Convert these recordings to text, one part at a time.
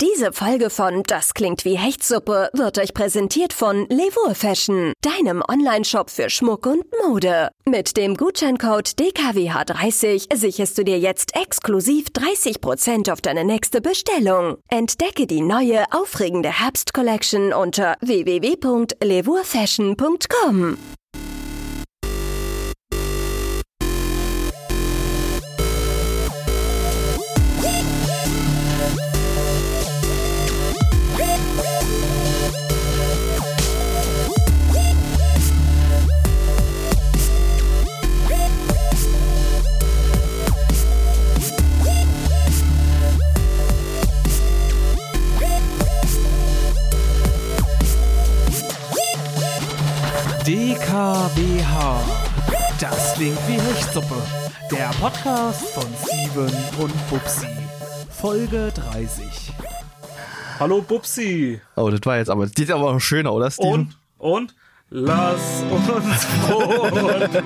Diese Folge von Das klingt wie Hechtsuppe wird euch präsentiert von Levour Fashion, deinem Online-Shop für Schmuck und Mode. Mit dem Gutscheincode DKWH30 sicherst du dir jetzt exklusiv 30% auf deine nächste Bestellung. Entdecke die neue, aufregende Herbst-Collection unter www.levourfashion.com. Das klingt wie Hechtsuppe. Der Podcast von Steven und Bubsi. Folge 30. Hallo Bubsi. Oh, das war jetzt aber, die ist aber auch schöner, oder Steven? Und, und, lass uns froh und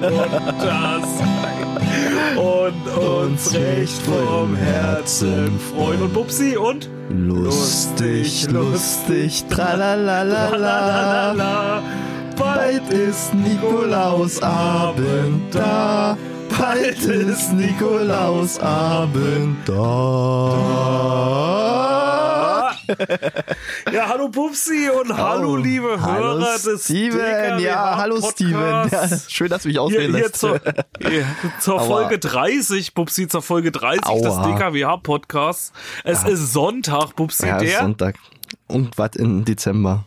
munter sein und uns recht vom Herzen freuen. Und Bubsi und Lustig, lustig, tralalala. Bald ist Nikolausabend da. Bald ist Nikolausabend da. Ja, hallo Bubsi und hallo liebe Oh, hallo Hörer des Steven, ja, hallo Steven. Ja, schön, dass du mich Hier, auswählen hier lässt. zur, hier, zur. Folge 30, Bubsi, zur Folge 30 des Aua. DKWH-Podcasts. Es ist Sonntag, Bubsi, ja, der, Sonntag. Und was im Dezember?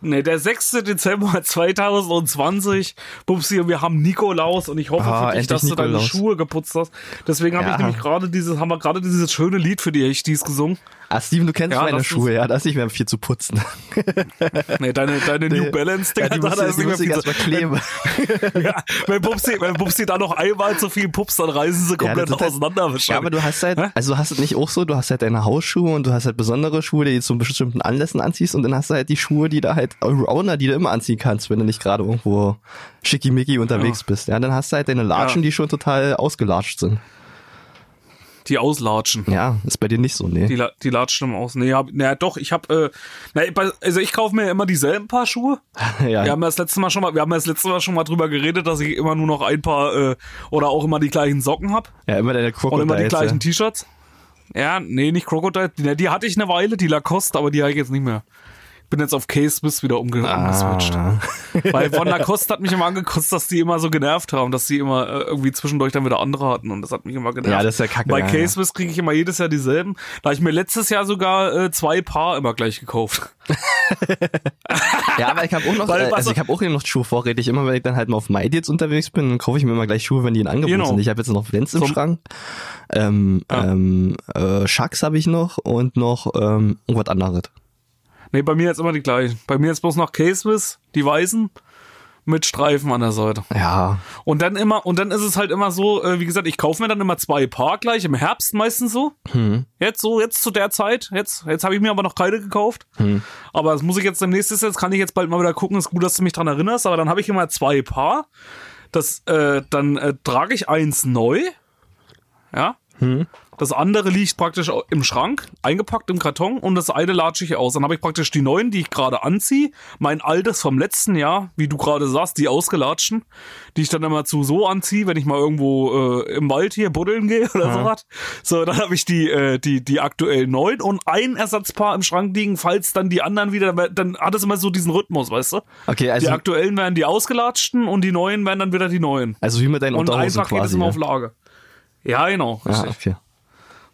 Nee, der 6. Dezember 2020. Bubsi, und wir haben Nikolaus und ich hoffe Ah, für dich, dass du deine Nikolaus. Schuhe geputzt hast. Deswegen habe Ja. ich nämlich gerade dieses, haben wir gerade dieses schöne Lied für die Echtis gesungen. Ah, Steven, du kennst Ja, meine Schuhe, ja, da ist nicht mehr viel zu putzen. Nee, deine, deine New Balance, ja, Dinger, die da muss, ist nicht mehr viel zu- kleben. Ja, wenn Bubsi, wenn Bubsi da noch einmal zu viel pupst, dann reißen sie komplett ist halt- auseinander Ja, wahrscheinlich. aber du hast halt, Hä? also du hast es nicht auch so, du hast halt deine Hausschuhe und du hast halt besondere Schuhe, die du zu bestimmten Anlässen anziehst und dann hast du halt die Schuhe, die da halt Allrounder, die du immer anziehen kannst, wenn du nicht gerade irgendwo schickimicki unterwegs bist. Ja, dann hast du halt deine Latschen, Ja. die schon total ausgelatscht sind. Die auslatschen. Ja, ist bei dir nicht so, nee. Die, die latschen immer aus. Nee, hab, naja, doch, ich hab, äh, na, also ich kaufe mir immer dieselben Paar Schuhe. ja, Wir haben ja das letzte Mal schon mal, wir haben ja das letzte Mal schon mal drüber geredet, dass ich immer nur noch ein paar, äh, oder auch immer die gleichen Socken hab ja, immer deine und Crocodiles. immer die gleichen ja. T-Shirts. Ja, nee, nicht Crocodile. Die, die hatte ich eine Weile, die Lacoste, aber die habe ich jetzt nicht mehr. Ich bin jetzt auf Case Smith wieder umge umgeswitcht. Ah. Weil von Lacoste hat mich immer angekostet, dass die immer so genervt haben, dass die immer äh, irgendwie zwischendurch dann wieder andere hatten und das hat mich immer genervt. Ja, das ist ja kacke, Bei ja, Case ja. Smith kriege ich immer jedes Jahr dieselben. Da habe ich mir letztes Jahr sogar äh, zwei Paar immer gleich gekauft. Ja, aber ich habe auch noch, Weil, äh, also ich habe auch hier noch Schuhe vorrätig. Immer wenn ich dann halt mal auf MyDeals unterwegs bin, dann kaufe ich mir immer gleich Schuhe, wenn die in Angebot Genau. sind. Ich habe jetzt noch Vents im Schrank. Ähm, Ja. ähm, äh, Schucks habe ich noch und noch ähm, irgendwas anderes. Nee, bei mir jetzt immer die gleichen. Bei mir jetzt bloß noch Smith, die weißen, mit Streifen an der Seite. Ja, Und dann immer, und dann ist es halt immer so, äh, wie gesagt, ich kaufe mir dann immer zwei Paar gleich, im Herbst meistens so. hm. Jetzt so, jetzt zu der Zeit, jetzt, jetzt habe ich mir aber noch keine gekauft. Hm. Aber das muss ich jetzt demnächst, jetzt kann ich jetzt bald mal wieder gucken, ist gut, dass du mich dran erinnerst, aber dann habe ich immer zwei Paar. Das, äh, dann äh, trage ich eins neu. Ja. Hm. Das andere liegt praktisch im Schrank, eingepackt im Karton und das eine latsche ich aus. Dann habe ich praktisch die neuen, die ich gerade anziehe, mein altes vom letzten Jahr, wie du gerade sagst, die ausgelatschten, die ich dann immer zu so anziehe, wenn ich mal irgendwo äh, im Wald hier buddeln gehe oder sowas. So, dann habe ich die, äh, die, die aktuell neuen und ein Ersatzpaar im Schrank liegen, falls dann die anderen wieder, dann hat es immer so diesen Rhythmus, weißt du? okay, Die also, aktuellen werden die ausgelatschten und die neuen werden dann wieder die neuen. also wie mit deinen Und Unterhosen einfach geht es immer Ja. auf Lage. Ja, genau. Ah, richtig. okay.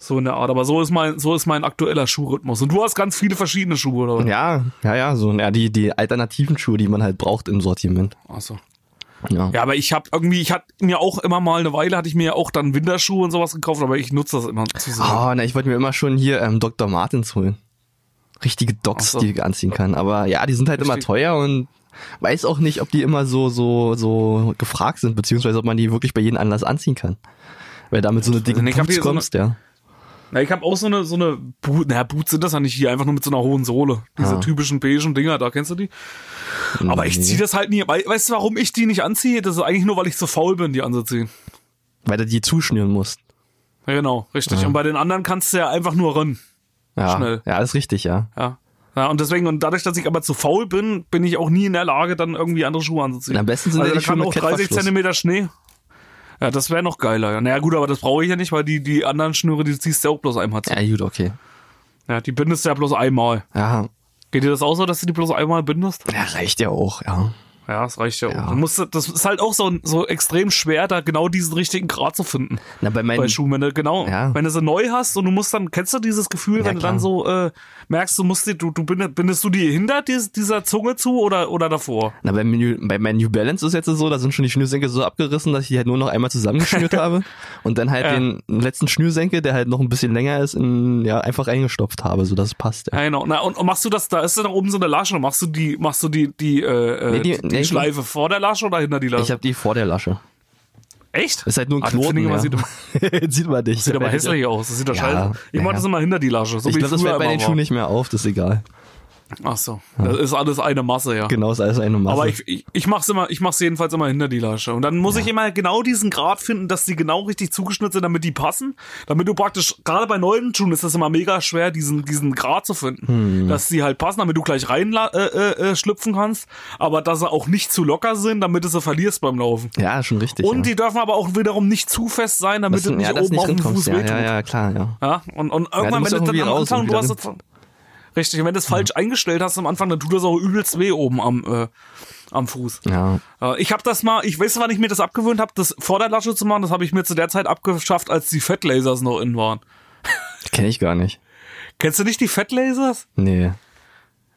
So in der Art. Aber so ist mein, so ist mein aktueller Schuhrhythmus. Und du hast ganz viele verschiedene Schuhe, oder? Ja, ja, ja, so, ja, die, die alternativen Schuhe, die man halt braucht im Sortiment. Achso. Ja. Ja, aber ich habe irgendwie, ich hatte mir auch immer mal eine Weile, hatte ich mir ja auch dann Winterschuhe und sowas gekauft, aber ich nutze das immer zu sehr. Oh, na, ich wollte mir immer schon hier ähm, Dr. Martens holen. Richtige Docs, so. die ich anziehen kann. Aber ja, die sind halt immer Richtig. teuer und weiß auch nicht, ob die immer so, so, so gefragt sind, beziehungsweise ob man die wirklich bei jedem Anlass anziehen kann. Weil damit so eine dicke hier so eine- kommst, ja. Na, ich habe auch so eine, so eine Boot, naja, Boots sind das ja nicht hier, einfach nur mit so einer hohen Sohle. Diese Ah. typischen beigen Dinger, da kennst du die? Aber ich Nee. ziehe das halt nie. Wei- Weißt du, warum ich die nicht anziehe? Das ist eigentlich nur, weil ich zu faul bin, die anzuziehen. Weil du die zuschnüren musst. Ja, genau, richtig. Ah. Und bei den anderen kannst du ja einfach nur rennen. Ja, schnell. ja, ist richtig, ja. Ja. Ja, und deswegen, und dadurch, dass ich aber zu faul bin, bin ich auch nie in der Lage, dann irgendwie andere Schuhe anzuziehen. Am besten sind also ja die Schuhe kann mit auch 30 Klettverschluss. Zentimeter Schnee. Ja, das wäre noch geiler. Ja. Naja, gut, aber das brauche ich ja nicht, weil die, die anderen Schnüre, die ziehst du ja auch bloß einmal zu. Ja, gut, okay. Ja, die bindest du ja bloß einmal. Ja, Geht dir das auch so, dass du die bloß einmal bindest? ja reicht ja auch, ja. Ja, das reicht ja, Ja. auch. Du musst, das ist halt auch so, so extrem schwer, da genau diesen richtigen Grad zu finden. Na, bei meinen, bei Schuhen, wenn du genau, Ja. wenn du sie neu hast und du musst dann, kennst du dieses Gefühl, Ja, wenn du dann klar. so äh, merkst, du musst die, du, du bindest, du die hinter dies, dieser Zunge zu oder, oder davor? na, bei, New, bei meinen New Balance ist jetzt so, da sind schon die Schnürsenkel so abgerissen, dass ich die halt nur noch einmal zusammengeschnürt habe und dann halt Ja. den letzten Schnürsenkel, der halt noch ein bisschen länger ist, in, ja, einfach eingestopft habe, so dass es passt. Ja. Ja, genau. Na, und, und machst du das, da ist da oben so eine Lasche, machst du die, machst du die, die, äh, äh, Nee, die- die, nee, Schleife vor der Lasche oder hinter die Lasche? Ich habe die vor der Lasche. Echt? Ist halt nur ein Ah, das Knoten. immer- ja. sieht Sieht man nicht. Sieht aber hässlich aus. Das sieht doch Ja, scheiße. Ich mach naja. das immer hinter die Lasche. So Ich glaube, das wird bei den. Schuhen nicht mehr auf, das ist egal. Ach so. Das ist alles eine Masse, ja. Genau, ist alles eine Masse. Aber ich, ich, ich mach's immer, ich mach's jedenfalls immer hinter die Lasche. Und dann muss ich immer genau diesen Grad finden, dass die genau richtig zugeschnitten sind, damit die passen. Damit du praktisch, gerade bei neuen Schuhen ist das immer mega schwer, diesen, diesen Grad zu finden. Hm. Dass sie halt passen, damit du gleich rein äh, äh, äh, schlüpfen kannst. Aber dass sie auch nicht zu locker sind, damit du sie verlierst beim Laufen. ja, schon richtig. Und ja. die dürfen aber auch wiederum nicht zu fest sein, damit du nicht ja, oben nicht auf dem. Fuß Ja, wehtut. ja, ja, klar, ja. Ja, und, und irgendwann, wenn du dann am Anfang, du hast das, richtig, und wenn du es falsch eingestellt hast am Anfang, dann tut das auch übelst weh oben am, äh, am Fuß. Ja. Äh, ich habe das mal, ich weiß, wann ich mir das abgewöhnt habe, das vor der Lasche zu machen, das habe ich mir zu der Zeit abgeschafft, als die Fettlasers noch in waren. Kenne ich gar nicht. Kennst du nicht die Fettlasers? Nee.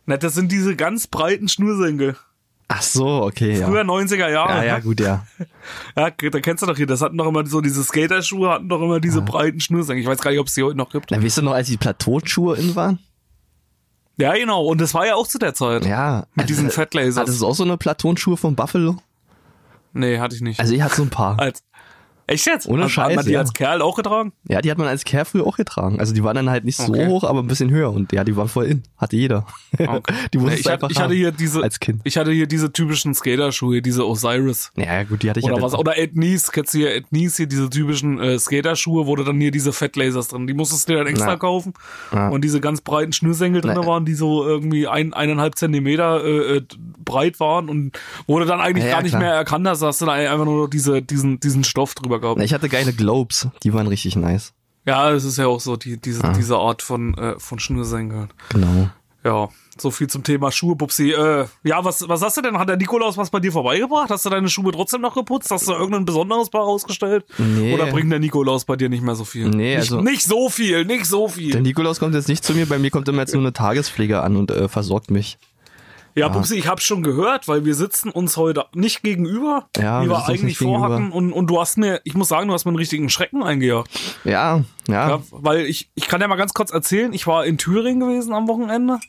Na, das sind diese ganz breiten Schnürsenkel. Ach so, okay, ja. Früher 90er Jahre. Ja, ja, gut, ja. Ja, da kennst du doch hier, das hatten doch immer so diese Skaterschuhe, hatten doch immer diese breiten Schnürsenkel. Ich weiß gar nicht, ob es die heute noch gibt. Dann weißt du noch, als die Plateauschuhe in waren? Ja, genau. Und das war ja auch zu der Zeit. Ja. Mit diesen Also, Fettlasers. Hattest du auch so eine Platonschuhe von Buffalo? Nee, hatte ich nicht. Also ich hatte so ein paar. als, echt jetzt? Ohne hat, Hat man Scheiß, die ja. als Kerl auch getragen? Ja, die hat man als Kerl früher auch getragen. Also die waren dann halt nicht so Okay. hoch, aber ein bisschen höher. Und ja, die waren voll in. Hatte jeder. Okay. die Nee, musstest ich, einfach ich hatte hier diese, Als Kind. ich hatte hier diese typischen Skaterschuhe, diese Osiris. Ja, gut, die hatte ich Oder was? auch. Oder Ed Nies, kennst du hier Ed Nies, hier diese typischen äh, Skaterschuhe, wo du dann hier diese Fettlasers drin, die musstest du dir dann extra Na. kaufen. Ja. Und diese ganz breiten Schnürsenkel drin Na. waren, die so irgendwie ein, eineinhalb Zentimeter äh, äh, breit waren und du dann eigentlich Ja, gar nicht klar. mehr erkannt hast, hast du da einfach nur noch diese, diesen, diesen Stoff drüber gehabt. Na, ich hatte geile Globes. Die waren richtig nice. Ja, es ist ja auch so, die, diese, Ah. diese Art von, äh, von Schnürsenkeln. Genau. Ja, so viel zum Thema Schuhe, Bubsi. Äh, ja, was, was hast du denn? Hat der Nikolaus was bei dir vorbeigebracht? Hast du deine Schuhe trotzdem noch geputzt? Hast du irgendein besonderes Paar ausgestellt? Nee. Oder bringt der Nikolaus bei dir nicht mehr so viel? Nee, nicht, also- Nicht so viel, nicht so viel. Der Nikolaus kommt jetzt nicht zu mir. Bei mir kommt immer jetzt nur eine Tagespflege an und äh, versorgt mich. Ja, Bubsi, ich hab's schon gehört, weil wir sitzen uns heute nicht gegenüber, Ja, wie wir eigentlich vorhatten. Und, und du hast mir, ich muss sagen, du hast mir einen richtigen Schrecken eingejagt. Ja, ja. Ja, weil ich, ich kann ja mal ganz kurz erzählen, ich war in Thüringen gewesen am Wochenende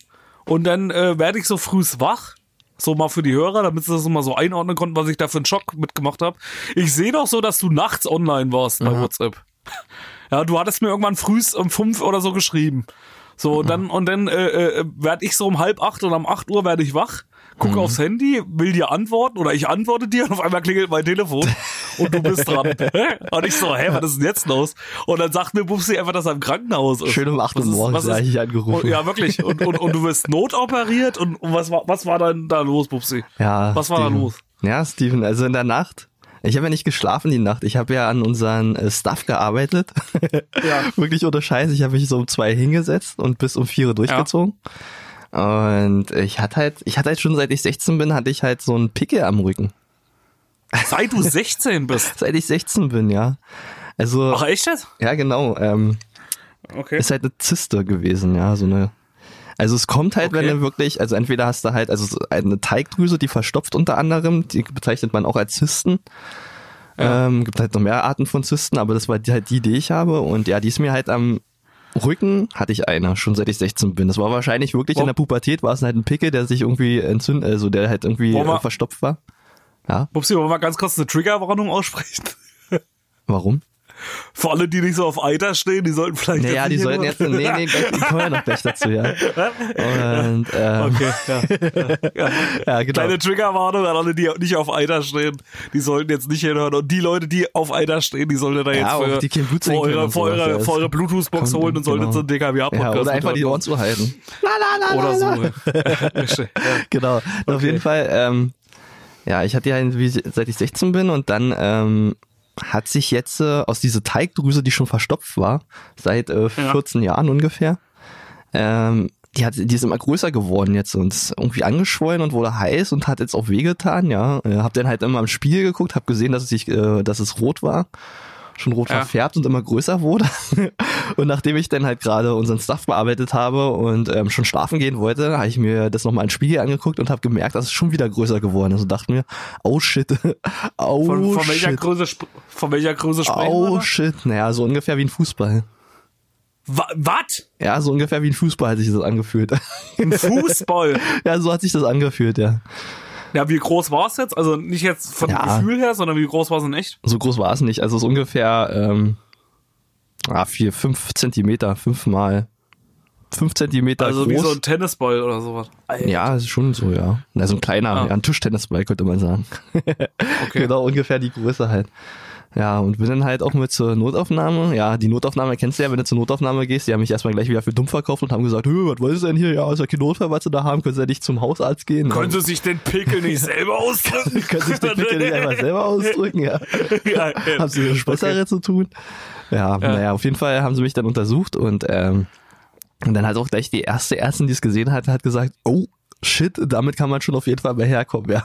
und dann äh, werde ich so frühs wach. So mal für die Hörer, damit sie das mal so einordnen konnten, was ich da für einen Schock mitgemacht habe. Ich sehe doch so, dass du nachts online warst bei WhatsApp. Ja, du hattest mir irgendwann frühs um fünf oder so geschrieben. So, und dann, und dann äh, äh, werde ich so um halb acht oder um acht Uhr werde ich wach, gucke aufs Handy, will dir antworten oder ich antworte dir und auf einmal klingelt mein Telefon und du bist dran. und ich so, hä, was ist denn jetzt los? Und dann sagt mir Bubsi einfach, dass er im Krankenhaus ist. Schön um 8 Uhr morgens da ist- ich angerufen. Und, ja, wirklich. Und, und, und du wirst notoperiert und, und was war, was war dann da los, Bubsi? Ja, Was war da Steven. los? Ja, Steven, also in der Nacht. Ich habe ja nicht geschlafen die Nacht. Ich habe ja an unseren äh, Stuff gearbeitet. Ja. Wirklich unter Scheiß. Ich habe mich so um zwei hingesetzt und bis um vier Uhr durchgezogen. Und ich hatte halt, ich hatte halt schon seit ich 16 bin, hatte ich halt so einen Pickel am Rücken. Seit du 16 bist. Seit ich 16 bin, ja. Also, Ach, echt jetzt? ja genau. Ähm, Okay. ist halt eine Zyste gewesen, ja, so eine. Also es kommt halt, wenn Okay. du wirklich, also entweder hast du halt also so eine Teigdrüse, die verstopft unter anderem, die bezeichnet man auch als Zysten. Ähm, gibt halt noch mehr Arten von Zysten, aber das war die, halt die, die ich habe. Und ja, die ist mir halt am Rücken hatte ich eine, schon seit ich 16 bin. Das war wahrscheinlich wirklich in Wo- der Pubertät, war es halt ein Pickel, der sich irgendwie entzündet, also der halt irgendwie äh, verstopft war. Ja, Bubsi, wollen wir mal ganz kurz eine Triggerwarnung aussprechen? warum? Für alle, die nicht so auf Eiter stehen, die sollten vielleicht. Naja, jetzt die sollten jetzt, nee, nee, gleich, die kommen ja noch gleich dazu, ja. Und, ähm, Okay, ja. ja. ja, genau. Kleine Triggerwarnung an alle, die nicht auf Eiter stehen. Die sollten jetzt nicht hinhören. Und die Leute, die auf Eiter stehen, die sollten da jetzt für, die für eure, für eure, für eure Bluetooth-Box holen und sollten genau. so einen DKWA-Podcast ja, oder einfach die Ohren zuhalten. Oder so. Ja, richtig. ja. genau. Auf jeden Fall, ähm, ja, ich hatte ja, seit ich 16 bin und dann ähm, hat sich jetzt äh, aus dieser Teigdrüse, die schon verstopft war, seit äh, 14 Jahren ungefähr, ähm, die, hat, die ist immer größer geworden jetzt und ist irgendwie angeschwollen und wurde heiß und hat jetzt auch wehgetan, ja. Äh, hab dann halt immer im Spiegel geguckt, hab gesehen, dass es, sich, äh, dass es rot war schon rot Ja. verfärbt und immer größer wurde. und nachdem ich dann halt gerade unseren Stuff bearbeitet habe und ähm, schon schlafen gehen wollte, habe ich mir das nochmal im Spiegel angeguckt und habe gemerkt, dass es schon wieder größer geworden ist. Und dachte mir, oh shit, oh Von, von, welcher shit, Größe, sp- von welcher Größe sprechen oh wir? shit. Naja, so ungefähr wie ein Fußball. Wa- Was? Ja, so ungefähr wie ein Fußball hat sich das angefühlt. Ein Fußball? ja, so hat sich das angefühlt, ja. Ja, wie groß war es jetzt? Also nicht jetzt von Ja. dem Gefühl her, sondern wie groß war es in echt? So groß war es nicht. Also es ist ungefähr ähm, ah, vier, fünf Zentimeter, fünf mal fünf Zentimeter Also groß. wie so ein Tennisball oder sowas. Alter. Ja, ist schon so, ja. Also ein kleiner, Ah. ja, ein Tischtennisball könnte man sagen. Okay. Genau, ungefähr die Größe halt. Ja, und bin dann halt auch mit zur Notaufnahme. Ja, die Notaufnahme kennst du ja, wenn du zur Notaufnahme gehst. Die haben mich erstmal gleich wieder für dumm verkauft und haben gesagt, "Hö, was wollt ihr denn hier? Ja, ist ja kein Notfall, was sie da haben. Können sie ja nicht zum Hausarzt gehen? Können Sie sich den Pickel nicht selber ausdrücken? Können sich den Pickel nicht einfach selber ausdrücken, ja. ja, ja. haben sie das Bessere zu tun? Ja, naja, auf jeden Fall haben sie mich dann untersucht und, ähm, und dann hat auch gleich die erste Ärztin, die es gesehen hat, hat gesagt, oh, shit, damit kann man schon auf jeden Fall mal herkommen, ja.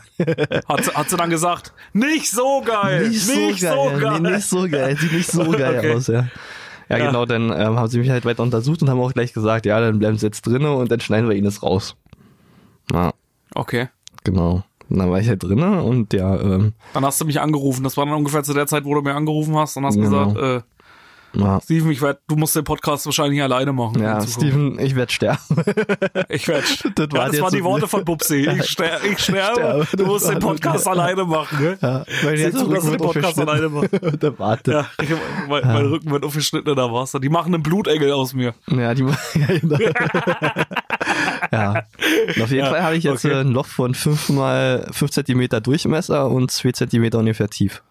Hat, sie- hat sie dann gesagt, nicht so geil, Nicht so geil, nee, nicht so geil, sieht nicht so geil Okay. aus, ja. Ja, Ja. genau, dann ähm, haben sie mich halt weiter untersucht und haben auch gleich gesagt, ja, dann bleiben sie jetzt drinnen und dann schneiden wir ihnen das raus. Ja, Okay. genau. Und dann war ich halt drinnen und ja, ähm, Dann hast du mich angerufen. Das war dann ungefähr zu der Zeit, wo du mir angerufen hast und hast Genau. gesagt, äh, ja, Steven, ich werd, du musst den Podcast wahrscheinlich alleine machen. ja. Steven, ich werde sterben. Ich werd, Das ja, war das jetzt waren die Worte von Bubsi. Ich, ster, ich sterbe, sterbe. du musst Das den Podcast alleine machen. Gell? Ja, mein Sieh Herz zu, dass du den Podcast alleine machst. Der Warte. Ja, ich, mein, mein Rücken wird aufgeschnitten, da war's. Die machen einen Blutengel aus mir. Ja, die ja, genau. ja. Und auf jeden Ja, Fall habe ich jetzt okay. ein Loch von 5 mal 5 Zentimeter Durchmesser und 2 Zentimeter ungefähr tief.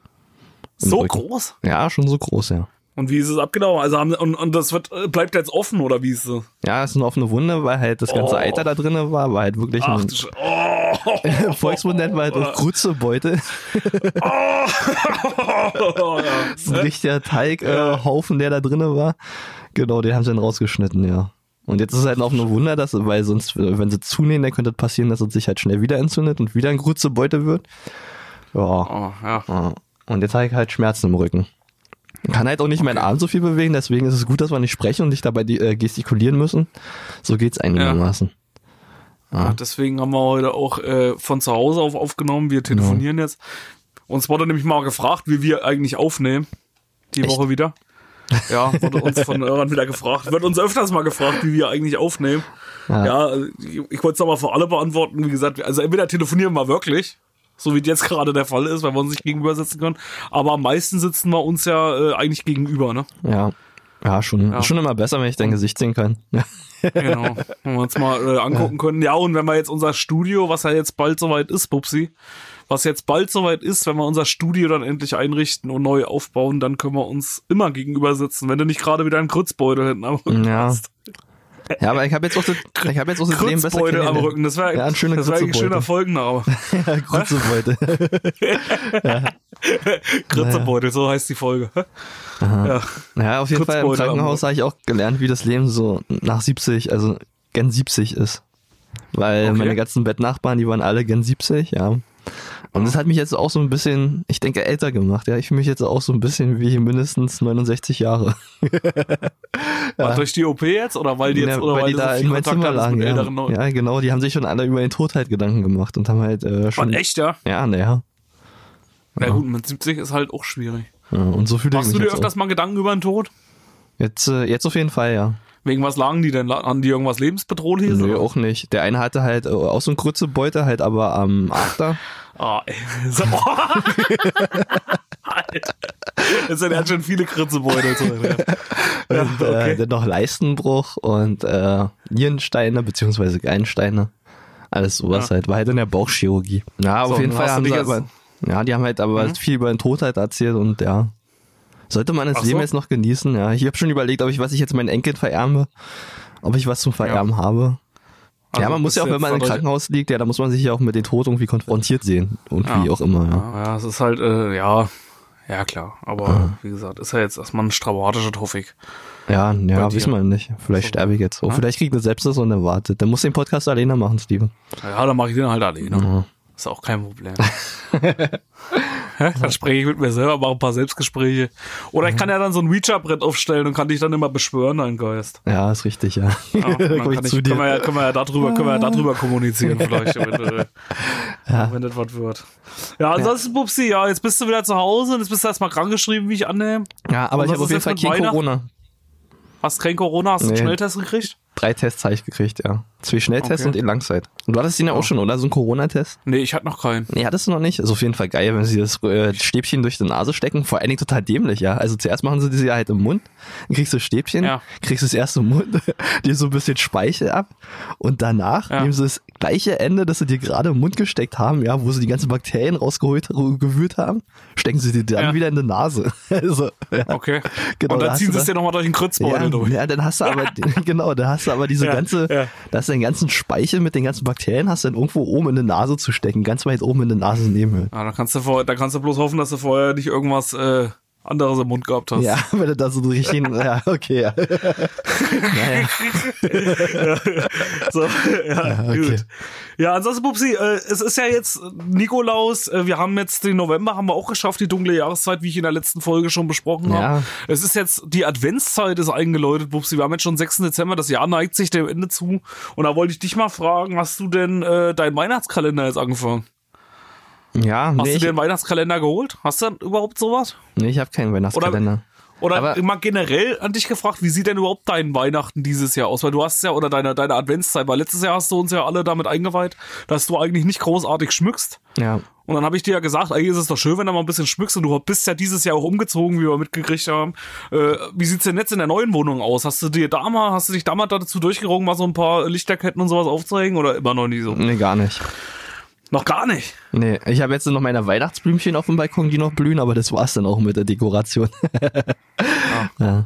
So Rücken. groß? Ja, schon so groß, ja. Und wie ist es abgelaufen? Also haben, und, und das wird, äh, bleibt jetzt offen oder wie ist es? Ja, es ist eine offene Wunde, weil halt das ganze Oh. Eiter da drin war, war halt wirklich Ach, ein oh, Volksmund nennt man halt auch Grützebeutel. oh, ist ein richtiger Teighaufen, äh, der da drinne war. Genau, den haben sie dann rausgeschnitten, ja. Und jetzt ist es halt auch eine Wunder, dass, weil sonst, wenn sie zunehmen, dann könnte es passieren, dass es sich halt schnell wieder entzündet und wieder ein Grützebeutel wird. Ja. Oh. Ja. Und jetzt habe ich halt Schmerzen im Rücken. Kann halt auch nicht meinen Arm so viel bewegen, deswegen ist es gut, dass wir nicht sprechen und nicht dabei die, äh, gestikulieren müssen. So geht's einigermaßen. Ja, deswegen haben wir heute auch äh, von zu Hause auf aufgenommen. Wir telefonieren jetzt. Uns wurde nämlich mal gefragt, wie wir eigentlich aufnehmen. Die Echt? Woche wieder. Ja, wurde uns von Hörern wieder gefragt. Wird uns öfters mal gefragt, wie wir eigentlich aufnehmen. Ja. Ja, ich, ich wollte es aber für alle beantworten. Wie gesagt, also entweder telefonieren wir wirklich, so wie jetzt gerade der Fall ist, weil wir uns nicht gegenüber sitzen können. Aber am meisten sitzen wir uns ja äh, eigentlich gegenüber, ne? Ja. Ja, schon, Ja. schon immer besser, wenn ich dein Gesicht sehen kann. Genau. Wenn wir uns mal äh, angucken können. Ja, und wenn wir jetzt unser Studio, was ja jetzt bald soweit ist, Bubsi, was jetzt bald soweit ist, wenn wir unser Studio dann endlich einrichten und neu aufbauen, dann können wir uns immer gegenüber sitzen, wenn du nicht gerade wieder einen Krützbeutel hinten am Rücken Ja. hast. Ja, aber ich habe jetzt auch das, ich habe jetzt auch das Leben besser am. Rücken, das wäre Ja, ein schöner das wär ein schöner Folgenname. Ja, Grützebeutel. Kritzebeutel, so heißt die Folge. Ja. Ja, auf jeden Fall im Krankenhaus habe ich auch gelernt, wie das Leben so nach 70, also gen 70 ist. Weil Okay. meine ganzen Bettnachbarn, die waren alle gen 70, ja. Und das hat mich jetzt auch so ein bisschen, ich denke, älter gemacht. Ja, ich fühle mich jetzt auch so ein bisschen wie mindestens 69 Jahre. War durch die OP jetzt oder weil die jetzt Ja, oder weil, weil die so da viel in mein Zimmer lagen. Ja. ja, genau, die haben sich schon alle über den Tod halt Gedanken gemacht und haben halt äh, schon. Mann, echt, ja? Ja, naja. Na gut, mit 70 ist halt auch schwierig. Ja, und so fühle ich Machst mich du dir öfters auch. mal Gedanken über den Tod? Jetzt, äh, jetzt auf jeden Fall, ja. Wegen was lagen die denn? Haben die irgendwas lebensbedrohliches? Nö, oder? auch nicht. Der eine hatte halt äh, auch so einen Grützebeutel, halt aber am After. Ah, ey. So, Alter. Das sind ja schon viele Kritzebeutel drin. Ja. Ja, Und, äh, okay. dann noch Leistenbruch und äh, Nierensteine beziehungsweise Gallensteine. Alles sowas Ja. halt. War halt in der Bauchchirurgie. Ja, So, auf jeden Fall haben sie aber, ja, die haben halt aber Mhm. viel über den Tod halt erzählt und ja. Sollte man das Ach Leben so. jetzt noch genießen, ja. Ich habe schon überlegt, ob ich was ich jetzt meinen Enkeln vererbe, ob ich was zum Vererben habe. Ja, Also man muss ja auch, du wenn man im Krankenhaus liegt, ja, da muss man sich ja auch mit dem Tod irgendwie konfrontiert sehen. Und wie auch immer, ja. Ja, ja, es ist halt, äh, ja, ja klar. Aber wie gesagt, ist ja jetzt erstmal ein stravatischer Tofik. Ja, ja, dir. wissen wir nicht. Vielleicht So. sterbe ich jetzt so. Vielleicht kriegt eine selbst das unerwartet. Dann muss den Podcast alleine machen, Steven. Ja, dann mache ich den halt alleine. Mhm. Ist auch kein Problem. Dann spreche ich mit mir selber, mache ein paar Selbstgespräche. Oder ich kann ja dann so ein Ouija-Brett aufstellen und kann dich dann immer beschwören, dein Geist. Ja, ist richtig, ja. Ja, da dann komm ich kann ich, zu können, wir ja, können wir ja darüber, können wir ja darüber kommunizieren vielleicht, wenn, äh, wenn das was wird. Ja, ansonsten, Pupsi, ja, jetzt bist du wieder zu Hause und jetzt bist du erstmal krankgeschrieben, wie ich annehme. Ja, aber Und ich habe auf jeden Fall kein? Corona. Hast kein Corona, hast du einen Nee. Schnelltest gekriegt? Drei Tests habe ich gekriegt, ja. Zwei Schnelltests Okay. und einen Langzeit. Und du hattest den ja auch schon, oder? So ein Corona-Test? Nee, ich hatte noch keinen. Nee, hattest du noch nicht. Ist auf jeden Fall geil, wenn sie das äh, Stäbchen durch die Nase stecken. Vor allen Dingen total dämlich, ja. Also zuerst machen sie das ja halt im Mund, dann kriegst du das Stäbchen, Ja. kriegst es erst im Mund, dir so ein bisschen Speichel ab und danach Ja. nehmen sie das gleiche Ende, das sie dir gerade im Mund gesteckt haben, ja, wo sie die ganzen Bakterien rausgeholt, gewühlt haben, stecken sie dir dann Ja. wieder in die Nase. Also, ja. Okay. Genau, und da dann ziehen sie es dir nochmal durch den Kritzbeutel Ja, durch. ja, dann hast du aber, genau, da hast du aber diese ganze, ja. Da du ganzen Speichel mit den ganzen Bakterien, hast dann irgendwo oben in die Nase zu stecken, ganz weit oben in die Nase nebenhöhlen. Ja, dann kannst du vor, dann kannst du bloß hoffen, dass du vorher nicht irgendwas äh, anderes im Mund gehabt hast. Ja, wenn du da so richtig, ja, okay, ja. naja, So, ja, okay. gut. Ja, ansonsten, Pupsi, äh, es ist ja jetzt Nikolaus. Äh, wir haben jetzt den November, haben wir auch geschafft, die dunkle Jahreszeit, wie ich in der letzten Folge schon besprochen habe. Ja. Es ist jetzt, die Adventszeit ist eingeläutet, Pupsi. Wir haben jetzt schon 6. Dezember, das Jahr neigt sich dem Ende zu. Und da wollte ich dich mal fragen, hast du denn äh, deinen Weihnachtskalender jetzt angefangen? Ja, Hast nee, du dir einen Weihnachtskalender geholt? Hast du denn überhaupt sowas? nee, ich habe keinen Weihnachtskalender. Oder Aber- immer generell an dich gefragt, wie sieht denn überhaupt dein Weihnachten dieses Jahr aus? Weil du hast ja, oder deine, deine Adventszeit, weil letztes Jahr hast du uns ja alle damit eingeweiht, dass du eigentlich nicht großartig schmückst. Ja, Und dann habe ich dir ja gesagt, eigentlich ist es doch schön, wenn du mal ein bisschen schmückst und du bist ja dieses Jahr auch umgezogen, wie wir mitgekriegt haben. Äh, wie sieht's denn jetzt in der neuen Wohnung aus? Hast du dir da mal, hast du dich da mal dazu durchgerungen, mal so ein paar Lichterketten und sowas aufzuhängen oder immer noch nie so? nee, gar nicht. Noch gar nicht. Nee, ich habe jetzt noch meine Weihnachtsblümchen auf dem Balkon, die noch blühen, aber das war's dann auch mit der Dekoration. ja.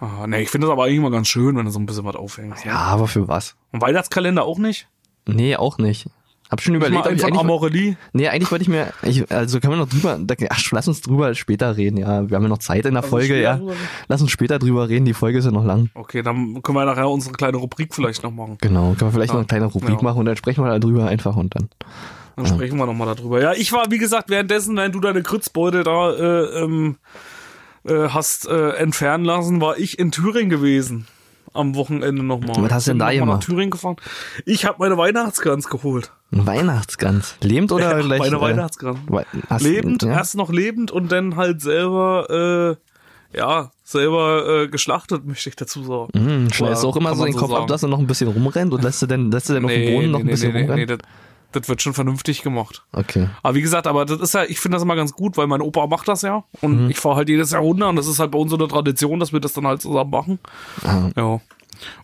Ah, nee, ich finde das aber eigentlich mal ganz schön, wenn du so ein bisschen was aufhängst. ja, aber für was? Und Weihnachtskalender auch nicht? Nee, auch nicht. Hab schon überlegt, mal ob ich von eigentlich, Amorelie. Nee, eigentlich wollte ich mir, ich, also können wir noch drüber, da, ach, lass uns drüber später reden, ja. Wir haben ja noch Zeit in der Folge, später ja. drüber? Lass uns später drüber reden, die Folge ist ja noch lang. Okay, dann können wir nachher unsere kleine Rubrik vielleicht noch machen. Genau, können wir vielleicht noch eine kleine Rubrik Ja. machen und dann sprechen wir da drüber einfach und dann. Dann sprechen wir nochmal darüber. Ja, ich war, wie gesagt, währenddessen, während du deine Grützbeute da äh, ähm, äh, hast äh, entfernen lassen, war ich in Thüringen gewesen. Am Wochenende nochmal. Was hast du denn da mal nach gemacht? Thüringen gefahren. Ich habe meine Weihnachtsgans geholt. Weihnachtsgans. Lebend oder Ja, gleich? meine äh, Weihnachtsgans. Wei- hast- lebend, ja? erst noch lebend und dann halt selber, äh, ja, selber äh, geschlachtet, möchte ich dazu sagen. Hm, schneidest du auch immer so den Kopf ab, sagen. dass er noch ein bisschen rumrennt und lässt du denn, lässt du denn auf dem Boden noch ein bisschen nee, nee, rumrennen? nee, das, wird schon vernünftig gemacht. Okay. Aber wie gesagt, aber das ist ja, ich finde das immer ganz gut, weil mein Opa macht das ja. Und Mhm. ich fahre halt jedes Jahr runter und das ist halt bei uns so eine Tradition, dass wir das dann halt zusammen machen. Ah. Ja.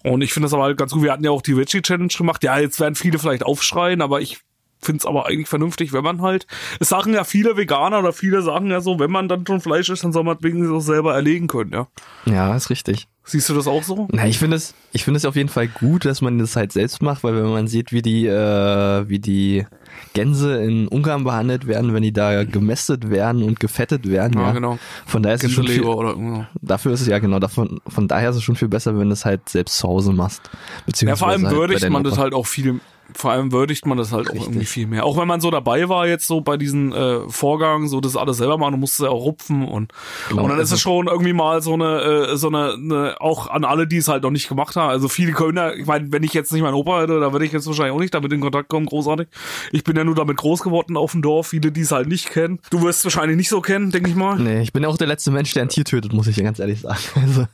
Und ich finde das aber halt ganz gut. Wir hatten ja auch die Veggie Challenge gemacht. Ja, jetzt werden viele vielleicht aufschreien, aber ich finde es aber eigentlich vernünftig, wenn man halt. Es sagen ja viele Veganer oder viele sagen ja so, wenn man dann schon Fleisch isst, dann soll man wenigstens auch selber erlegen können, ja. Ja, ist richtig. Siehst du das auch so? Na, ich finde es, ich finde es auf jeden Fall gut, dass man das halt selbst macht, weil wenn man sieht, wie die, äh, wie die Gänse in Ungarn behandelt werden, wenn die da gemästet werden und gefettet werden, ja, Ja, genau. Von daher ist es schon viel, oder dafür ist es ja genau, davon, von daher ist es schon viel besser, wenn du es halt selbst zu Hause machst. Ja, Beziehungsweise vor allem halt würdigt deinem man das Opa. halt auch viel, vor allem würdigt man das halt auch Richtig. irgendwie viel mehr. Auch wenn man so dabei war jetzt so bei diesen äh, Vorgang, so das alles selber machen, du musst es ja auch rupfen und, Genau, und dann ist also- es schon irgendwie mal so eine, äh, so eine, eine, auch an alle, die es halt noch nicht gemacht haben. Also viele können ja, ich meine, wenn ich jetzt nicht meinen Opa hätte, da würde ich jetzt wahrscheinlich auch nicht damit in Kontakt kommen, großartig. Ich bin ja nur damit groß geworden auf dem Dorf, viele, die es halt nicht kennen. Du wirst es wahrscheinlich nicht so kennen, denke ich mal. Nee, ich bin ja auch der letzte Mensch, der ein Tier tötet, muss ich ja ganz ehrlich sagen. Also,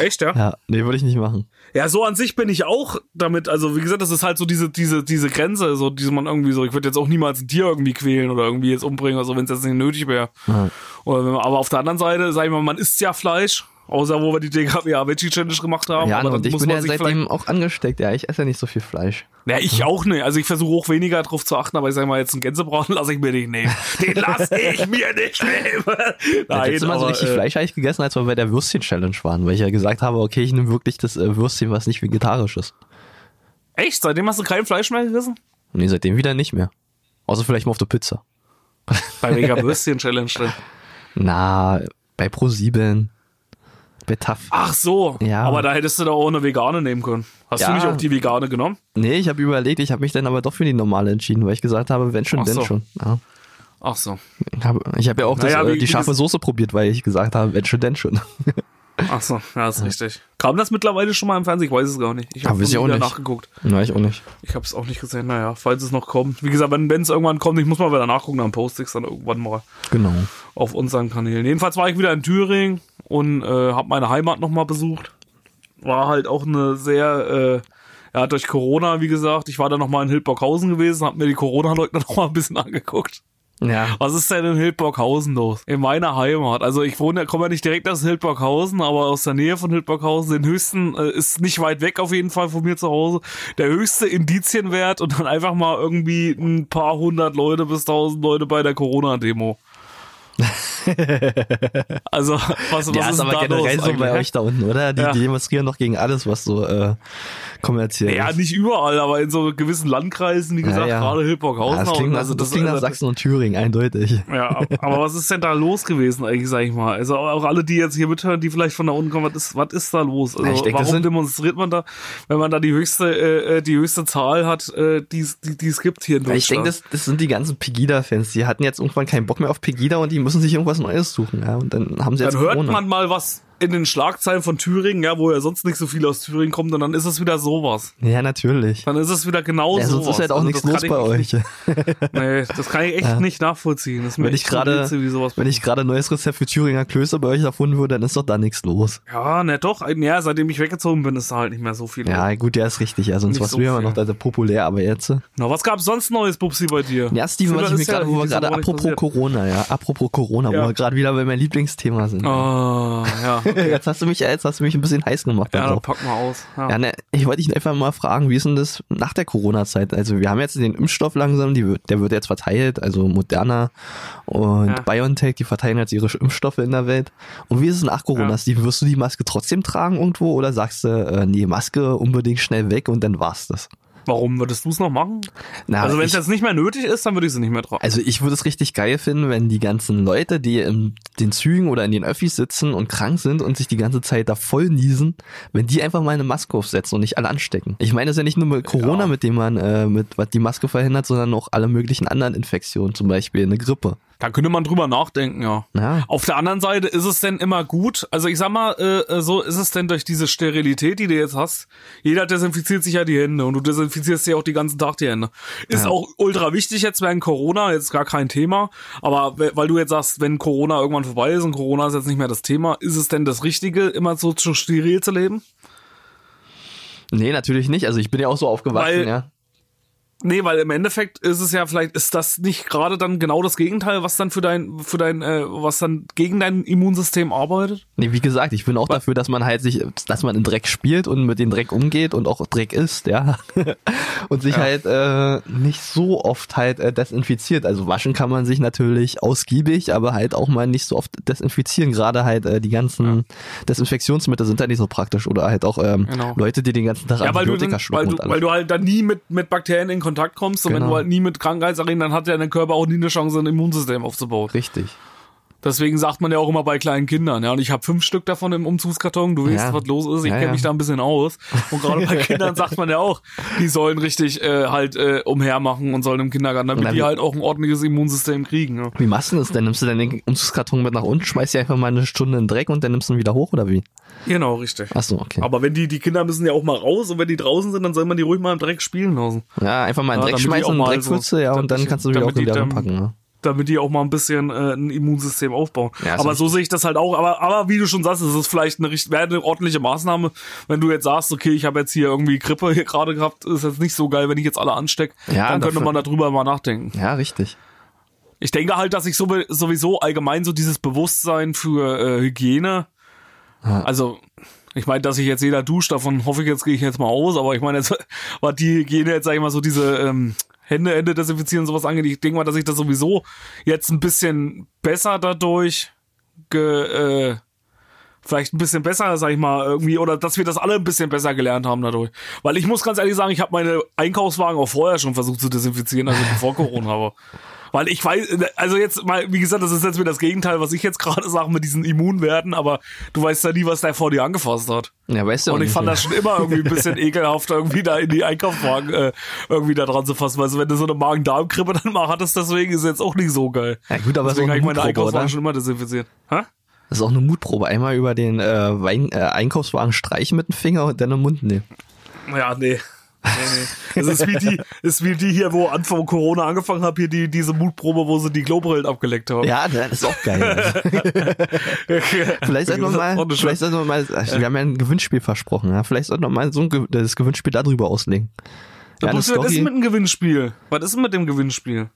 Echt, ja? ja, nee, würde ich nicht machen. Ja, so an sich bin ich auch damit, also wie gesagt, das ist halt halt so diese, diese, diese Grenze, so, diese man irgendwie so, ich würde jetzt auch niemals ein Tier irgendwie quälen oder irgendwie jetzt umbringen, also wenn es jetzt nicht nötig wäre. Ja. Man, aber auf der anderen Seite, sag ich mal, man isst ja Fleisch, außer wo wir die DKWA Veggie Challenge gemacht haben. Ja, aber und ich muss bin ja seitdem auch angesteckt. Ja, ich esse ja nicht so viel Fleisch. Ja, ich auch nicht. Also ich versuche auch weniger drauf zu achten, aber ich sag mal, jetzt einen Gänsebraten lasse ich mir nicht nehmen. Den lasse ich mir nicht nehmen. Nein, letzte Mal so richtig äh, Fleisch habe ich gegessen, als wir bei der Würstchen-Challenge waren, weil ich ja gesagt habe, okay, ich nehme wirklich das äh, Würstchen, was nicht vegetarisch ist. Echt? Seitdem hast du kein Fleisch mehr gegessen? Nee, seitdem wieder nicht mehr. Außer vielleicht mal auf der Pizza. Bei welcher Würstchen-Challenge denn? Na, bei Pro7, bei TAF. Ach so. Ja. Aber da hättest du da auch eine vegane nehmen können. Hast Ja. du nicht auch die vegane genommen? Nee, ich habe überlegt, ich habe mich dann aber doch für die normale entschieden, weil ich gesagt habe, wenn schon, Ach denn so. schon. Ja. Ach so. Ich habe hab ja auch Naja, das, äh, die scharfe Soße probiert, weil ich gesagt habe, wenn schon, denn schon. Ach so. Ja, ist richtig. Kam das mittlerweile schon mal im Fernsehen? Ich weiß es gar nicht. Ich habe ich auch nicht. nachgeguckt. Na, ich auch nicht. Ich habe es auch nicht gesehen. Naja, falls es noch kommt. Wie gesagt, wenn es irgendwann kommt, ich muss mal wieder nachgucken, dann poste ich es dann irgendwann mal Genau. auf unseren Kanälen. Jedenfalls war ich wieder in Thüringen und äh, habe meine Heimat nochmal besucht. War halt auch eine sehr, äh, ja, durch Corona, wie gesagt, ich war da nochmal in Hildburghausen gewesen, habe mir die Corona-Leugner nochmal ein bisschen angeguckt. Ja. Was ist denn in Hildburghausen los? In meiner Heimat. Also ich wohne, komme ja nicht direkt aus Hildburghausen, aber aus der Nähe von Hildburghausen. Den höchsten äh, ist nicht weit weg auf jeden Fall von mir zu Hause. Der höchste Indizienwert und dann einfach mal irgendwie ein paar hundert Leute bis tausend Leute bei der Corona-Demo. also was, was ja, ist, ist aber da generell los so bei euch da unten, oder? Die, Ja. die demonstrieren doch gegen alles, was so äh, kommerziell Ja, ist. nicht überall, aber in so gewissen Landkreisen, wie gesagt, ja. gerade Ja, Hildburghausen. das klingt, also das klingt nach Sachsen und Thüringen, eindeutig. Ja, aber was ist denn da los gewesen eigentlich, sag ich mal? Also auch alle, die jetzt hier mithören, die vielleicht von da unten kommen, was ist, was ist da los? Also Ja, ich denke, das warum sind- demonstriert man da, wenn man da die höchste, äh, äh, die höchste Zahl hat, äh, die es die, die es gibt hier in Deutschland? ich denke, das, das sind die ganzen Pegida-Fans. Die hatten jetzt irgendwann keinen Bock mehr auf Pegida und die müssen sich irgendwas Neues suchen. Ja? Und dann haben sie jetzt dann hört Corona. man mal was in den Schlagzeilen von Thüringen, ja, wo ja sonst nicht so viel aus Thüringen kommt, und dann ist es wieder sowas. Ja, natürlich. Dann ist es wieder genau Ja, sowas. sonst ist halt auch Also nichts los bei euch. Nicht, nee, das kann ich echt nicht nachvollziehen. Das Wenn ich wie sowas wenn ich gerade ein neues Rezept für Thüringer Klöße bei euch erfunden würde, dann ist doch da nichts los. Ja, ne, doch. Ja, seitdem ich weggezogen bin, ist da halt nicht mehr so viel. los. Ja, gut, der ist richtig. Ja, sonst warst so du ja immer noch da populär, aber jetzt. Na, was gab's sonst Neues, Bubsi, bei dir? Ja, Steven, was ich mir ja gerade, wo wir gerade, apropos. Corona, ja, apropos Corona, Ja. wo wir gerade wieder bei meinem Lieblingsthema sind. Ah, ja. Jetzt hast du mich, jetzt hast du mich ein bisschen heiß gemacht. Ja, dann pack mal aus. Ja. Ja, ne, ich wollte dich einfach mal fragen, wie ist denn das nach der Corona-Zeit? Also wir haben jetzt den Impfstoff langsam, die, der wird jetzt verteilt, also Moderna und Ja. BioNTech, die verteilen jetzt ihre Impfstoffe in der Welt. Und wie ist es nach Corona, Ja. Wirst du die Maske trotzdem tragen irgendwo oder sagst du, äh, nee, Maske unbedingt schnell weg und dann war's das? Warum würdest du es noch machen? Na, also wenn es jetzt nicht mehr nötig ist, dann würde ich sie nicht mehr tragen. Also ich würde es richtig geil finden, wenn die ganzen Leute, die in den Zügen oder in den Öffis sitzen und krank sind und sich die ganze Zeit da voll niesen, wenn die einfach mal eine Maske aufsetzen und nicht alle anstecken. Ich meine, es ist ja nicht nur mit Corona, mit dem man äh, mit was die Maske verhindert, sondern auch alle möglichen anderen Infektionen, zum Beispiel eine Grippe. Da könnte man drüber nachdenken, ja. Ja. Auf der anderen Seite ist es denn immer gut, also ich sag mal, äh, so ist es denn durch diese Sterilität, die du jetzt hast, jeder desinfiziert sich ja die Hände und du desinfizierst dir auch die ganzen Tag die Hände. Ist Ja. auch ultra wichtig jetzt während Corona, jetzt gar kein Thema, aber we- weil du jetzt sagst, wenn Corona irgendwann vorbei ist und Corona ist jetzt nicht mehr das Thema, ist es denn das Richtige, immer so zu steril zu leben? Nee, natürlich nicht. Also ich bin ja auch so aufgewachsen, Weil- ja. Nee, weil im Endeffekt ist es ja vielleicht, ist das nicht gerade dann genau das Gegenteil, was dann für dein, für dein, äh, was dann gegen dein Immunsystem arbeitet? Nee, wie gesagt, ich bin auch dafür, dass man halt sich, dass man in Dreck spielt und mit dem Dreck umgeht und auch Dreck isst, ja. und sich Ja. halt äh, nicht so oft halt äh, desinfiziert. Also waschen kann man sich natürlich ausgiebig, aber halt auch mal nicht so oft desinfizieren. Gerade halt äh, die ganzen Desinfektionsmittel sind ja nicht so praktisch. Oder halt auch ähm, Genau. Leute, die den ganzen Tag Ja, weil du, Antibiotika schlucken weil, du, weil du halt dann nie mit, mit Bakterien in Kontakt kommst und wenn Genau. du halt nie mit Krankheitserregern, dann hat ja dein Körper auch nie eine Chance, ein Immunsystem aufzubauen. Richtig. Deswegen sagt man ja auch immer bei kleinen Kindern, ja, und ich habe fünf Stück davon im Umzugskarton, du weißt, Ja. was los ist, ich Ja, kenne ja. mich da ein bisschen aus. Und gerade bei Kindern sagt man ja auch, die sollen richtig äh, halt äh, umhermachen und sollen im Kindergarten, damit die halt auch ein ordentliches Immunsystem kriegen. Ja. Wie machst du das denn? Nimmst du dann den Umzugskarton mit nach unten, schmeißt dir einfach mal eine Stunde in den Dreck und dann nimmst du ihn wieder hoch oder wie? Genau, richtig. Ach so, okay. Aber wenn die, die Kinder müssen ja auch mal raus und wenn die draußen sind, dann soll man die ruhig mal im Dreck spielen lassen. Ja, einfach mal in Ja, den Dreck schmeißen mal Dreckpfütze, so- ja, und dann kannst du wieder auch die wieder reinpacken. Ne? Damit die auch mal ein bisschen äh, ein Immunsystem aufbauen. Ja, ist aber so richtig. sehe ich das halt auch. Aber, aber wie du schon sagst, es ist vielleicht eine, richt- wäre eine ordentliche Maßnahme, wenn du jetzt sagst, okay, ich habe jetzt hier irgendwie Grippe hier gerade gehabt, ist jetzt nicht so geil, wenn ich jetzt alle anstecke. Ja, dann könnte dafür- man darüber mal nachdenken. Ja, richtig. Ich denke halt, dass ich so, sowieso allgemein so dieses Bewusstsein für äh, Hygiene, also ich meine, dass ich jetzt jeder duscht, davon hoffe ich jetzt, gehe ich jetzt mal aus, aber ich meine, jetzt war die Hygiene jetzt, sag ich mal, so diese ähm, Hände, Hände desinfizieren und sowas angeht. Ich denke mal, dass ich das sowieso jetzt ein bisschen besser dadurch ge, äh, vielleicht ein bisschen besser, sag ich mal, irgendwie, oder dass wir das alle ein bisschen besser gelernt haben dadurch. Weil ich muss ganz ehrlich sagen, ich habe meine Einkaufswagen auch vorher schon versucht zu desinfizieren, also bevor Corona war. Weil ich weiß, also jetzt mal, wie gesagt, das ist jetzt wieder das Gegenteil, was ich jetzt gerade sage mit diesen Immunwerten, aber du weißt ja nie, was der vor dir angefasst hat. Ja, weißt du Und ich fand ja. das schon immer irgendwie ein bisschen ekelhaft, irgendwie da in die Einkaufswagen äh, irgendwie da dran zu fassen. Weil so, wenn du so eine Magen-Darm-Grippe dann mal hattest, deswegen ist jetzt auch nicht so geil. Ja, gut, aber es ist deswegen habe ich meine Einkaufswagen oder? schon immer desinfiziert. Hä? Das ist auch eine Mutprobe. Einmal über den äh, Wein, äh, Einkaufswagen streichen mit dem Finger und dann im Mund nehmen. Ja, nee. Nee, nee. Das ist wie die, ist wie die hier, wo Anfang Corona angefangen habe, hier die, diese Mutprobe, wo sie die Klobrillen abgeleckt haben. Ja, das ist auch geil. vielleicht sollten wir mal, vielleicht sollten wir mal, wir haben ja ein Gewinnspiel versprochen, ja? vielleicht sollten wir mal so ein, Ge- das Gewinnspiel darüber auslegen. Ja, eine was ist mit dem Gewinnspiel? Was ist mit dem Gewinnspiel?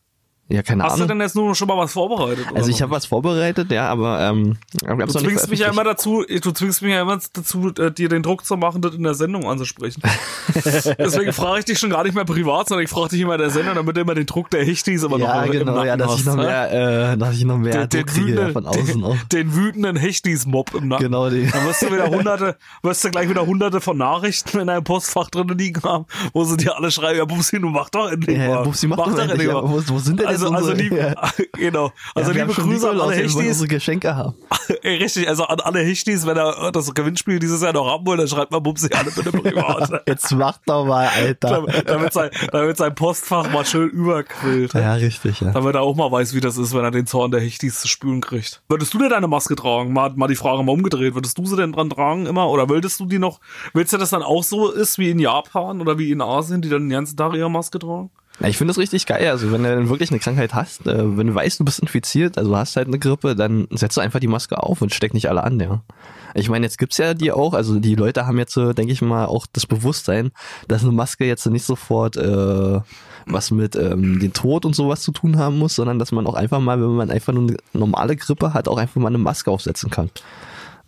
Ja, keine Hast du Ahnung. denn jetzt nur schon mal was vorbereitet? Also ich habe was vorbereitet, ja, aber ähm, aber Du zwingst mich ja immer dazu, du zwingst mich ja immer dazu, äh, dir den Druck zu machen, das in der Sendung anzusprechen. Deswegen frage ich dich schon gar nicht mehr privat, sondern ich frage dich immer in der Sendung, damit du immer den Druck der Hechtis immer Ja, noch im genau, Nacken ja, dass hast, ich noch ne? mehr, äh, dass ich noch mehr den, ja, wütenden, von außen den, auch. den wütenden Hechtis-Mob im Nacken. Genau, die. Dann wirst du wieder hunderte, wirst du gleich wieder hunderte von Nachrichten in deinem Postfach drin liegen haben, wo sie dir alle schreiben, ja, Bubsi, du mach doch endlich Ja, mal. Bubsi, mach doch endlich, aber mal. wo- wo sind denn also, also unsere- liebe, ja. genau. Also ja, liebe Grüße an alle Hechtis. unsere Geschenke haben. Richtig, also an alle Hechtis, wenn er das Gewinnspiel dieses Jahr noch haben will, dann schreibt mal Bubsi alle bitte privat. Jetzt mach doch mal, Alter. damit, sein, damit sein Postfach mal schön überquillt. Ja, richtig, ja. Damit er auch mal weiß, wie das ist, wenn er den Zorn der Hechtis zu spüren kriegt. Würdest du dir deine Maske tragen? Mal, mal die Frage mal umgedreht. Würdest du sie denn dran tragen immer? Oder würdest du die noch, willst du, dass dann auch so ist wie in Japan oder wie in Asien, die dann den ganzen Tag ihre Maske tragen? Ja, ich finde das richtig geil. Also wenn du dann wirklich eine Krankheit hast, äh, wenn du weißt, du bist infiziert, also hast halt eine Grippe, dann setzt du einfach die Maske auf und steck nicht alle an, ja. Ich meine, jetzt gibt's ja die auch, also die Leute haben jetzt denke ich mal, auch das Bewusstsein, dass eine Maske jetzt nicht sofort äh, was mit ähm, den Tod und sowas zu tun haben muss, sondern dass man auch einfach mal, wenn man einfach nur eine normale Grippe hat, auch einfach mal eine Maske aufsetzen kann.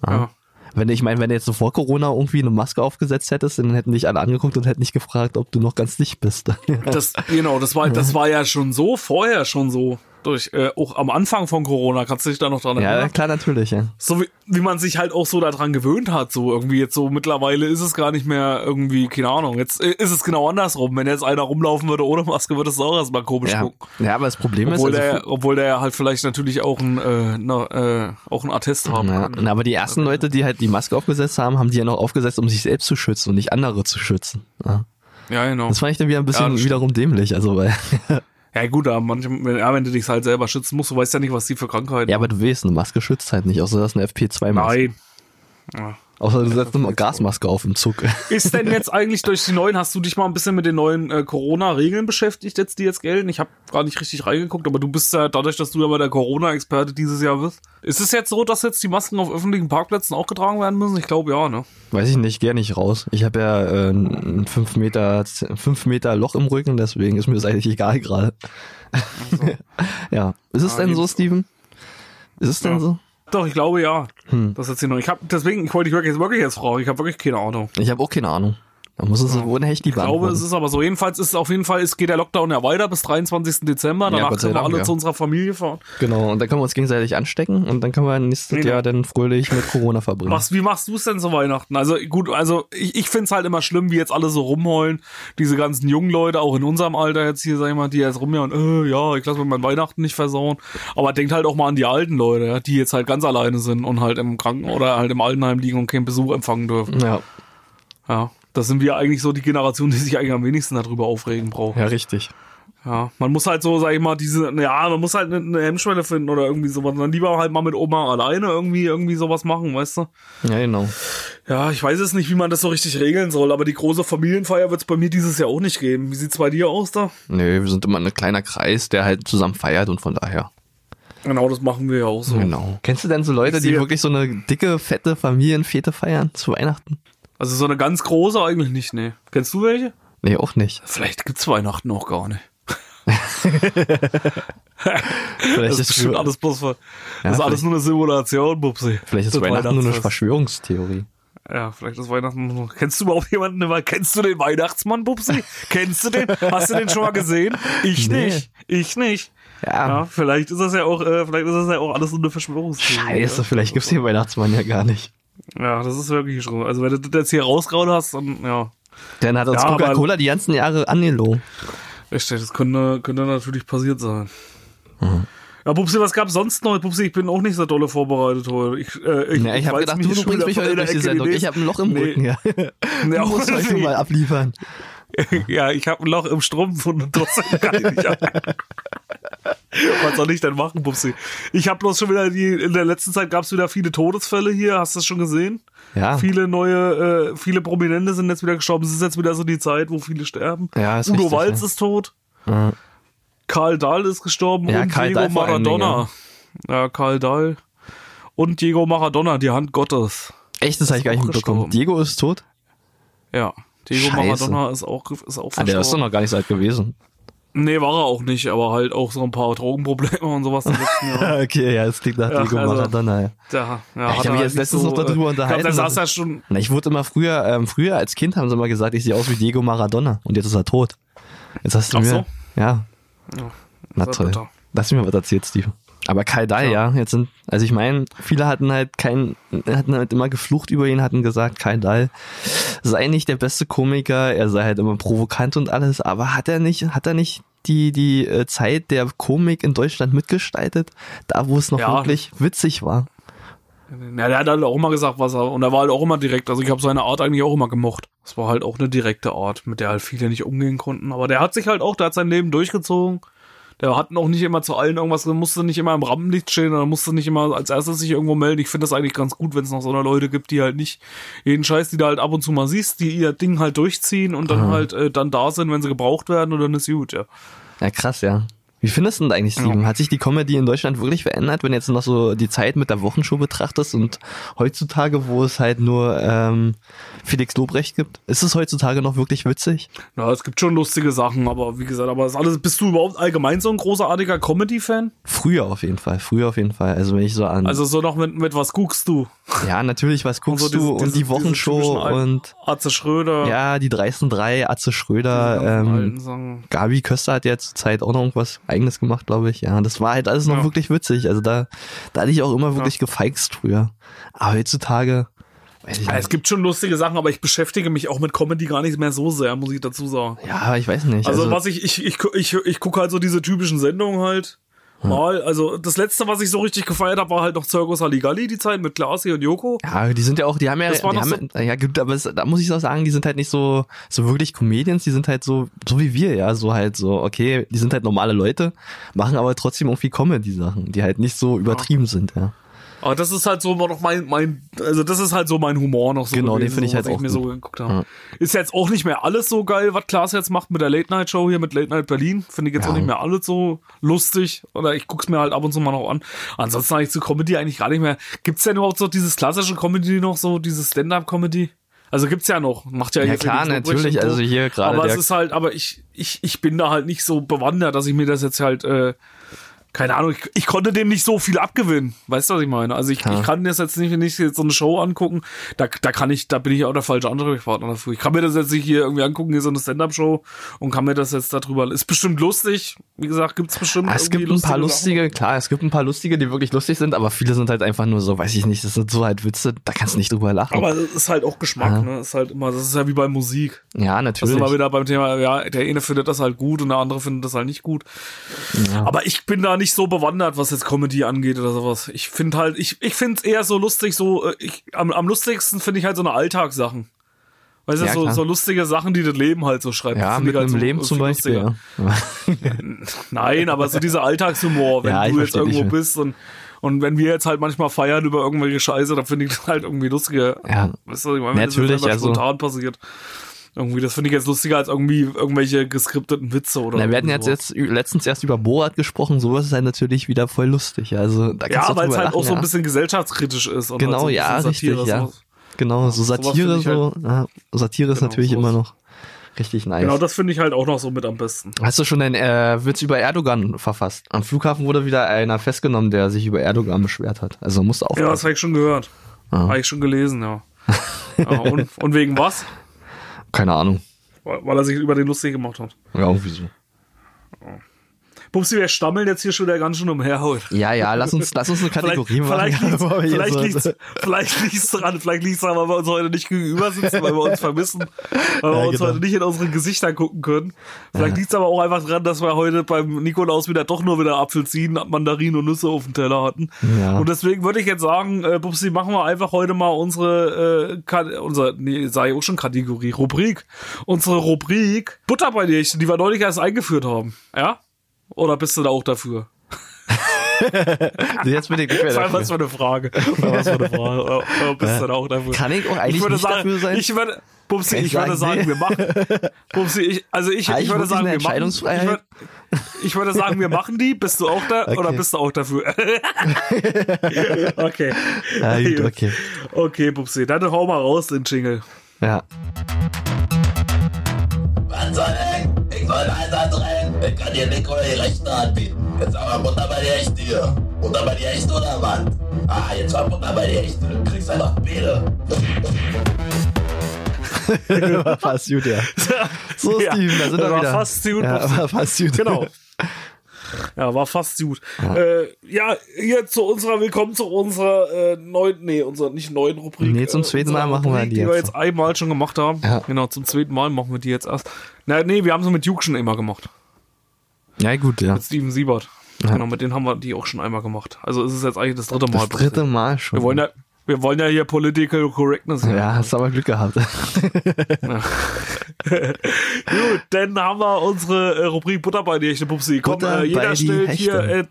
Ja. Wenn ich meine, wenn du jetzt so vor Corona irgendwie eine Maske aufgesetzt hättest, dann hätten dich alle angeguckt und hätten nicht gefragt, ob du noch ganz dicht bist. Das, genau, das war, das war ja schon so, vorher schon so. Durch, äh, auch am Anfang von Corona, kannst du dich da noch dran ja, erinnern? klar, natürlich, ja. So wie, wie man sich halt auch so daran gewöhnt hat, so irgendwie jetzt so mittlerweile ist es gar nicht mehr irgendwie, keine Ahnung, jetzt äh, ist es genau andersrum. Wenn jetzt einer rumlaufen würde ohne Maske, würde es auch erstmal komisch Ja, gucken. ja, aber das Problem Obwohl ist, also, der, obwohl der halt vielleicht natürlich auch ein, äh, na, äh, auch ein Attest haben ja, kann. aber die ersten Leute, die halt die Maske aufgesetzt haben, haben die ja noch aufgesetzt, um sich selbst zu schützen und nicht andere zu schützen. Ja. Ja, genau. Das fand ich dann wieder ein Ja, bisschen stimmt. wiederum dämlich. Also, weil, Ja gut, aber manchmal, ja, wenn du dich halt selber schützen musst, du weißt ja nicht, was die für Krankheiten ja, aber du weißt, eine Maske schützt halt nicht, außer das ist eine FP2-Maske. Nein. Ja. Außer du setzt eine Gasmaske auf im Zug. Ist denn jetzt eigentlich durch die neuen, hast du dich mal ein bisschen mit den neuen äh, Corona-Regeln beschäftigt, jetzt die jetzt gelten? Ich habe gar nicht richtig reingeguckt, aber du bist ja dadurch, dass du ja mal der Corona-Experte dieses Jahr bist. Ist es jetzt so, dass jetzt die Masken auf öffentlichen Parkplätzen auch getragen werden müssen? Ich glaube ja, ne? Weiß ich nicht, geh nicht raus. Ich habe ja äh, ein 5 Meter, 5 Meter Loch im Rücken, deswegen ist mir das eigentlich egal gerade. ja. Ist es Ah, denn so, Steven? Ist es denn Ja. so? Doch, ich glaube ja. Hm. Das ist jetzt hier noch. Ich habe deswegen, ich wollte dich wirklich, wirklich jetzt fragen. Ich habe wirklich keine Ahnung. Ich habe auch keine Ahnung. Da muss es wohl echt die Ich glaube, es ist aber so. Jedenfalls ist es auf jeden Fall, es geht der Lockdown ja weiter bis 23. Dezember. Danach sei können wir alle ja. zu unserer Familie fahren. Genau, und dann können wir uns gegenseitig anstecken und dann können wir nächstes Genau. Jahr dann fröhlich mit Corona verbringen. Was, wie machst du es denn zu Weihnachten? Also gut, also ich, ich find's halt immer schlimm, wie jetzt alle so rumheulen. Diese ganzen jungen Leute, auch in unserem Alter jetzt hier, sag ich mal, die jetzt rumjahren, äh, ja, ich lasse mir mein Weihnachten nicht versauen. Aber denkt halt auch mal an die alten Leute, ja, die jetzt halt ganz alleine sind und halt im Kranken oder halt im Altenheim liegen und keinen Besuch empfangen dürfen. Ja, Ja, das sind wir eigentlich so die Generation, die sich eigentlich am wenigsten darüber aufregen braucht. ja, richtig. Ja, man muss halt so, sag ich mal, diese, ja, man muss halt eine, Hemmschwelle finden oder irgendwie sowas. Dann lieber halt mal mit Oma alleine irgendwie, irgendwie sowas machen, weißt du? Ja, genau. Ja, ich weiß es nicht, wie man das so richtig regeln soll, aber die große Familienfeier wird es bei mir dieses Jahr auch nicht geben. Wie sieht's bei dir aus da? Nee, wir sind immer ein kleiner Kreis, der halt zusammen feiert und von daher. Genau, das machen wir ja auch so. Genau. Kennst du denn so Leute, die wirklich so eine dicke, fette Familienfete feiern zu Weihnachten? Also so eine ganz große eigentlich nicht, nee. Kennst du welche? Nee, auch nicht. Vielleicht gibt's Weihnachten auch gar nicht. Vielleicht Das ist ist, alles bloß Ja, Das ist alles nur eine Simulation, Bubsi. vielleicht ist Das Weihnachten nur eine. Verschwörungstheorie. Ja, vielleicht ist Weihnachten nur. Kennst du überhaupt jemanden? Kennst du den Weihnachtsmann, Bubsi? Kennst du den? Hast du den schon mal gesehen? Ich Nee. nicht. Ich nicht. Ja, Ja, vielleicht ist das ja auch, äh, vielleicht ist das ja auch alles nur eine Verschwörungstheorie. scheiße, vielleicht gibt's den Weihnachtsmann ja gar nicht. Ja, das ist wirklich schon. Also wenn du das jetzt hier rausgehauen hast, dann ja. Dann hat uns Ja, Coca-Cola die ganzen Jahre angelogen. Richtig, das könnte, könnte natürlich passiert sein. Mhm. Ja, Pupsi, was gab's sonst noch? Pupsi, ich bin auch nicht so dolle vorbereitet heute. Ich, äh, ich, Ja, ich habe gedacht, du, du bringst mich heute durch die Sendung. Ich habe ein Loch im Nee. Rücken, ja. Nee, Du musst heute mal abliefern. Ja, ich habe ein Loch im Strumpf und trotzdem kann ich nicht. Was soll ich denn machen, Pupsi? Ich habe bloß schon wieder die, in der letzten Zeit gab's wieder viele Todesfälle hier, hast du das schon gesehen? Ja. Viele neue, äh, viele Prominente sind jetzt wieder gestorben. Es ist jetzt wieder so die Zeit, wo viele sterben. Ja, ist Udo richtig, Walz ja. ist tot. Ja. Karl Dahl ist gestorben Ja, und Karl Diego Dahl allen Dingen, Maradona. Ja, Karl Dahl. Und Diego Maradona, die Hand Gottes. Echt, das habe ich gar nicht mitbekommen. Diego ist tot? Ja. Diego Scheiße. Maradona ist auch, ist auch Ah, der ist doch verstorben. noch gar nicht so alt gewesen. Nee, war er auch nicht, aber halt auch so ein paar Drogenprobleme und sowas im letzten Jahr. okay, ja, es klingt nach Ja, Diego also- Maradona. Ja. Da, ja, ich hat hab er mich halt jetzt letztens noch darüber äh, unterhalten, glaub, der saß ja schon, Na, ich wurde immer früher, ähm, früher als Kind haben sie immer gesagt, ich sehe aus wie Diego Maradona. Und jetzt ist er tot. Jetzt hast du Ach mir. so? Ja. Ja, Na toll. Lass mir was erzählt, Steve. Aber Kai Dahl, ja. jetzt sind, also ich meine, viele hatten halt kein, hatten halt immer geflucht über ihn, hatten gesagt, Kai Dahl sei nicht der beste Komiker, er sei halt immer provokant und alles, aber hat er nicht, hat er nicht die, die äh, Zeit der Komik in Deutschland mitgestaltet, da wo es noch Ja. wirklich witzig war? Ja, der hat halt auch immer gesagt, was er, und er war halt auch immer direkt. Also ich habe seine Art eigentlich auch immer gemocht. Es war halt auch eine direkte Art, mit der halt viele nicht umgehen konnten. Aber der hat sich halt auch, der hat sein Leben durchgezogen. Der hat auch nicht immer zu allen irgendwas, musste nicht immer im Rampenlicht stehen oder musste nicht immer als erstes sich irgendwo melden. Ich finde das eigentlich ganz gut, wenn es noch so eine Leute gibt, die halt nicht jeden Scheiß, die da halt ab und zu mal siehst, die ihr Ding halt durchziehen und dann halt äh, dann da sind, wenn sie gebraucht werden und dann ist gut, ja. Ja, krass, ja. Wie findest du denn eigentlich, Steven? Hat sich die Comedy in Deutschland wirklich verändert, wenn du jetzt noch so die Zeit mit der Wochenshow betrachtest und heutzutage, wo es halt nur ähm, Felix Lobrecht gibt? Ist es heutzutage noch wirklich witzig? Ja, es gibt schon lustige Sachen, aber wie gesagt, aber das alles, bist du überhaupt allgemein so ein großartiger Comedy-Fan? Früher auf jeden Fall, früher auf jeden Fall. Also wenn ich so an, Also so noch mit, mit was guckst du? ja natürlich, was guckst so diese- du und diese- die Wochenshow und Atze Schröder. ja, die dreisten drei, Atze Schröder, ähm. Gabi Köster hat ja zur Zeit auch noch irgendwas eigenes gemacht, glaube ich. Ja, das war halt alles noch Ja. wirklich witzig. Also da, da hatte ich auch immer wirklich gefeixt früher. Aber heutzutage, Ja, nicht. es gibt schon lustige Sachen, aber ich beschäftige mich auch mit Comedy gar nicht mehr so sehr, muss ich dazu sagen. Ja, ich weiß nicht. Also, was ich, ich, ich, ich, ich gucke halt so diese typischen Sendungen halt. Hm. Mal, also das letzte, was ich so richtig gefeiert habe, war halt noch Circus Halligalli, die Zeit mit Klasi und Joko. Ja, die sind ja auch, die haben ja, Das war die noch haben, ja, gibt, aber es, da muss ich auch sagen, die sind halt nicht so, so wirklich Comedians, die sind halt so, so wie wir, ja, so halt so, okay, die sind halt normale Leute, machen aber trotzdem irgendwie Comedy-Sachen, die halt nicht so übertrieben sind, ja. Aber das ist halt so noch mein, mein, also das ist halt so mein Humor noch so. Genau, den gewesen, finde ich so, halt auch mir gut. so geguckt habe. Ist jetzt auch nicht mehr alles so geil, was Klaas jetzt macht mit der Late Night Show hier mit Late Night Berlin. Finde ich jetzt Ja. auch nicht mehr alles so lustig. Oder ich guck's mir halt ab und zu mal noch an. Ansonsten eigentlich zu Comedy eigentlich gar nicht mehr. Gibt's denn überhaupt so dieses klassische Comedy noch so, dieses Stand-Up-Comedy? Also gibt's ja noch. Macht ja, Ja, klar, natürlich, also hier gerade Aber es ist halt, aber ich, ich, ich bin da halt nicht so bewandert, dass ich mir das jetzt halt, äh, keine Ahnung, ich, ich konnte dem nicht so viel abgewinnen. Weißt du, was ich meine? Also ich, Ja. ich kann das jetzt nicht, wenn ich jetzt so eine Show angucken, da, da kann ich, da bin ich auch der falsche Ansprechpartner dafür. Ich kann mir das jetzt nicht hier irgendwie angucken, hier so eine Stand-Up-Show und kann mir das jetzt darüber, ist bestimmt lustig. Wie gesagt, gibt's bestimmt Ah, Es gibt ein paar lustige lustige, klar, es gibt ein paar lustige, die wirklich lustig sind, aber viele sind halt einfach nur so, weiß ich nicht, das sind so halt Witze, da kannst du nicht drüber lachen. Sachen. Aber es ist halt auch Geschmack, Ja. ne? Ist halt immer, das ist ja wie bei Musik. ja, Das natürlich. ist immer wieder beim Thema, ja, der eine findet das halt gut und der andere findet das halt nicht gut. Aber ich bin da nicht so bewandert, was jetzt Comedy angeht oder sowas. Ich finde halt, ich, ich finde es eher so lustig, so, äh, ich, am, am lustigsten finde ich halt so eine Alltagssachen. Weißt du, Ja, so, so lustige Sachen, die das Leben halt so schreibt. Ja, mit halt einem so Leben zum Beispiel. Ja. Nein, aber so dieser Alltagshumor, wenn Ja, du jetzt irgendwo bist und, und wenn wir jetzt halt manchmal feiern über irgendwelche Scheiße, dann finde ich das halt irgendwie lustiger. Ja. Weißt du, ich meine, wenn das Natürlich, einfach also- spontan passiert. Irgendwie, das finde ich jetzt lustiger als irgendwie irgendwelche geskripteten Witze oder Na, wir hatten jetzt, jetzt letztens erst über Borat gesprochen, sowas ist halt natürlich wieder voll lustig. Also da kannst Ja, weil es halt lachen, auch so ein ja. bisschen gesellschaftskritisch ist. Und Genau, halt so ja, bisschen richtig, Satire, ja. Genau, so Satire so. Ja, Satire ist Genau, natürlich sowas. immer noch richtig nice. Genau, das finde ich halt auch noch so mit am besten. Hast du schon einen äh, Witz über Erdogan verfasst? Am Flughafen wurde wieder einer festgenommen, der sich über Erdogan beschwert hat. Also musst du Ja, das habe ich schon gehört. Ah. Habe ich schon gelesen, ja. ja und, und wegen was? Keine Ahnung. Weil weil er sich über den lustig gemacht hat. Ja, irgendwie so. Pupsi, wir stammeln jetzt hier schon wieder ganz schön umherhaut. Ja, ja, lass uns, lass uns eine Kategorie vielleicht, machen. Vielleicht liegt's, wir vielleicht, liegt's, daran, vielleicht liegt's daran, weil wir uns heute nicht gegenüber sitzen, weil wir uns vermissen, weil wir Ja, uns genau. heute nicht in unsere Gesichter gucken können. Vielleicht liegt's aber auch einfach daran, dass wir heute beim Nikolaus wieder doch nur wieder Apfelsinen, Mandarinen und Nüsse auf dem Teller hatten. Ja. Und deswegen würde ich jetzt sagen, äh, Bubsi, machen wir einfach heute mal unsere, äh, Ka- unser, nee, sei auch schon Kategorie, Rubrik. Unsere Rubrik Butter bei dir, die wir neulich erst eingeführt haben. Ja? Oder bist du da auch dafür? Jetzt bin ich nicht mehr Das war dafür. was für eine Frage. Was für eine Frage. Oder, oder bist du da auch dafür? Kann ich auch eigentlich ich würde nicht sagen, dafür sein? Ich würde, Kann ich ich würde sagen, nee. wir machen. Bubsi, ich, also ich, ich würde sagen, wir machen. Ich würde, ich würde sagen, wir machen die. Bist du auch da oder Okay. bist du auch dafür? okay. Ja, gut, okay. Okay, Bubsi, dann hau mal raus den Jingle. Ja. Wann soll ich? Ich soll Einsatz rein. Ich kann dir Nick oder die Rechten anbieten. Jetzt aber Butter bei dir echt hier. Butter bei dir echt oder was? Ah, jetzt war Butter bei dir echt. Du kriegst einfach Biere. War fast gut, ja. So, Ja, Steven, da sind wir war wieder. fast gut, Ja, war fast gut. Genau. Ja, war fast gut. Ja, äh, ja hier zu unserer, willkommen zu unserer äh, neuen, nee, unserer nicht neuen Rubrik. Nee, zum äh, zweiten unserer Mal machen wir Rubrik, die die wir jetzt. jetzt einmal schon gemacht haben. Ja. Genau, zum zweiten Mal machen wir die jetzt erst. Na, nee, wir haben sie mit Duke schon immer gemacht. Ja, gut, ja. Mit Steven Siebert. Genau, mit denen haben wir die auch schon einmal gemacht. Also es ist jetzt eigentlich das dritte Mal. Das dritte Mal schon. Wir wollen ja, wir wollen ja hier Political Correctness. hier. ja, hast aber Glück gehabt. Gut, dann haben wir unsere äh, Rubrik Butter bei die Hechte, Pupsi. Komm, äh, jeder stellt hier, Hechte. äh, hier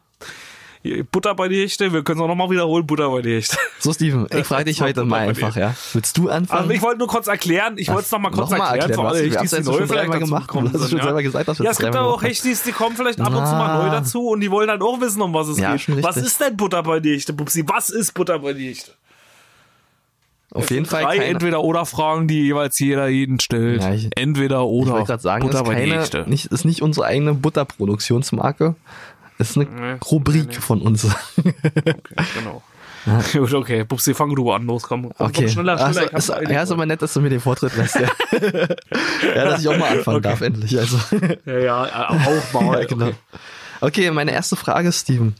Butter bei die Hechte. Wir können es auch nochmal wiederholen, Butter bei die Hechte. So, Steven, ich frage dich heute Butter mal einfach, ja. Willst du anfangen? Also ich wollte nur kurz erklären, ich wollte es nochmal kurz erklären, für erklären, alle was- wir Hechtis, die neu vielleicht gemacht. gekommen Du hast schon ja. selber gesagt, dass wir ja, es gibt aber auch Hechtis, die kommen vielleicht ab und zu mal Ah. neu dazu und die wollen halt auch wissen, um was es Ja, geht. Was ist denn Butter bei die Hechte, Pupsi? Was ist Butter bei die Hechte? Auf jeden Fall Drei Entweder-Oder-Fragen, die jeweils jeder jeden stellt. Ja, ich- Entweder ich oder. wollte gerade sagen, Butter ist, keine, nicht, ist nicht unsere eigene Butterproduktionsmarke. Ist eine Nee, Rubrik nee, nee. von uns. Okay, genau. Gut, okay. Pupsi, fang du an. Los, komm. komm Okay. Komm, schneller, schneller. Ich hab's ist, ja, ist aber nett, dass du mir den Vortritt lässt. Ja, ja dass ich auch mal anfangen Okay. darf, endlich. Also. ja, ja, äh, auch mal. Ja, genau. Okay. Okay, meine erste Frage, Steven.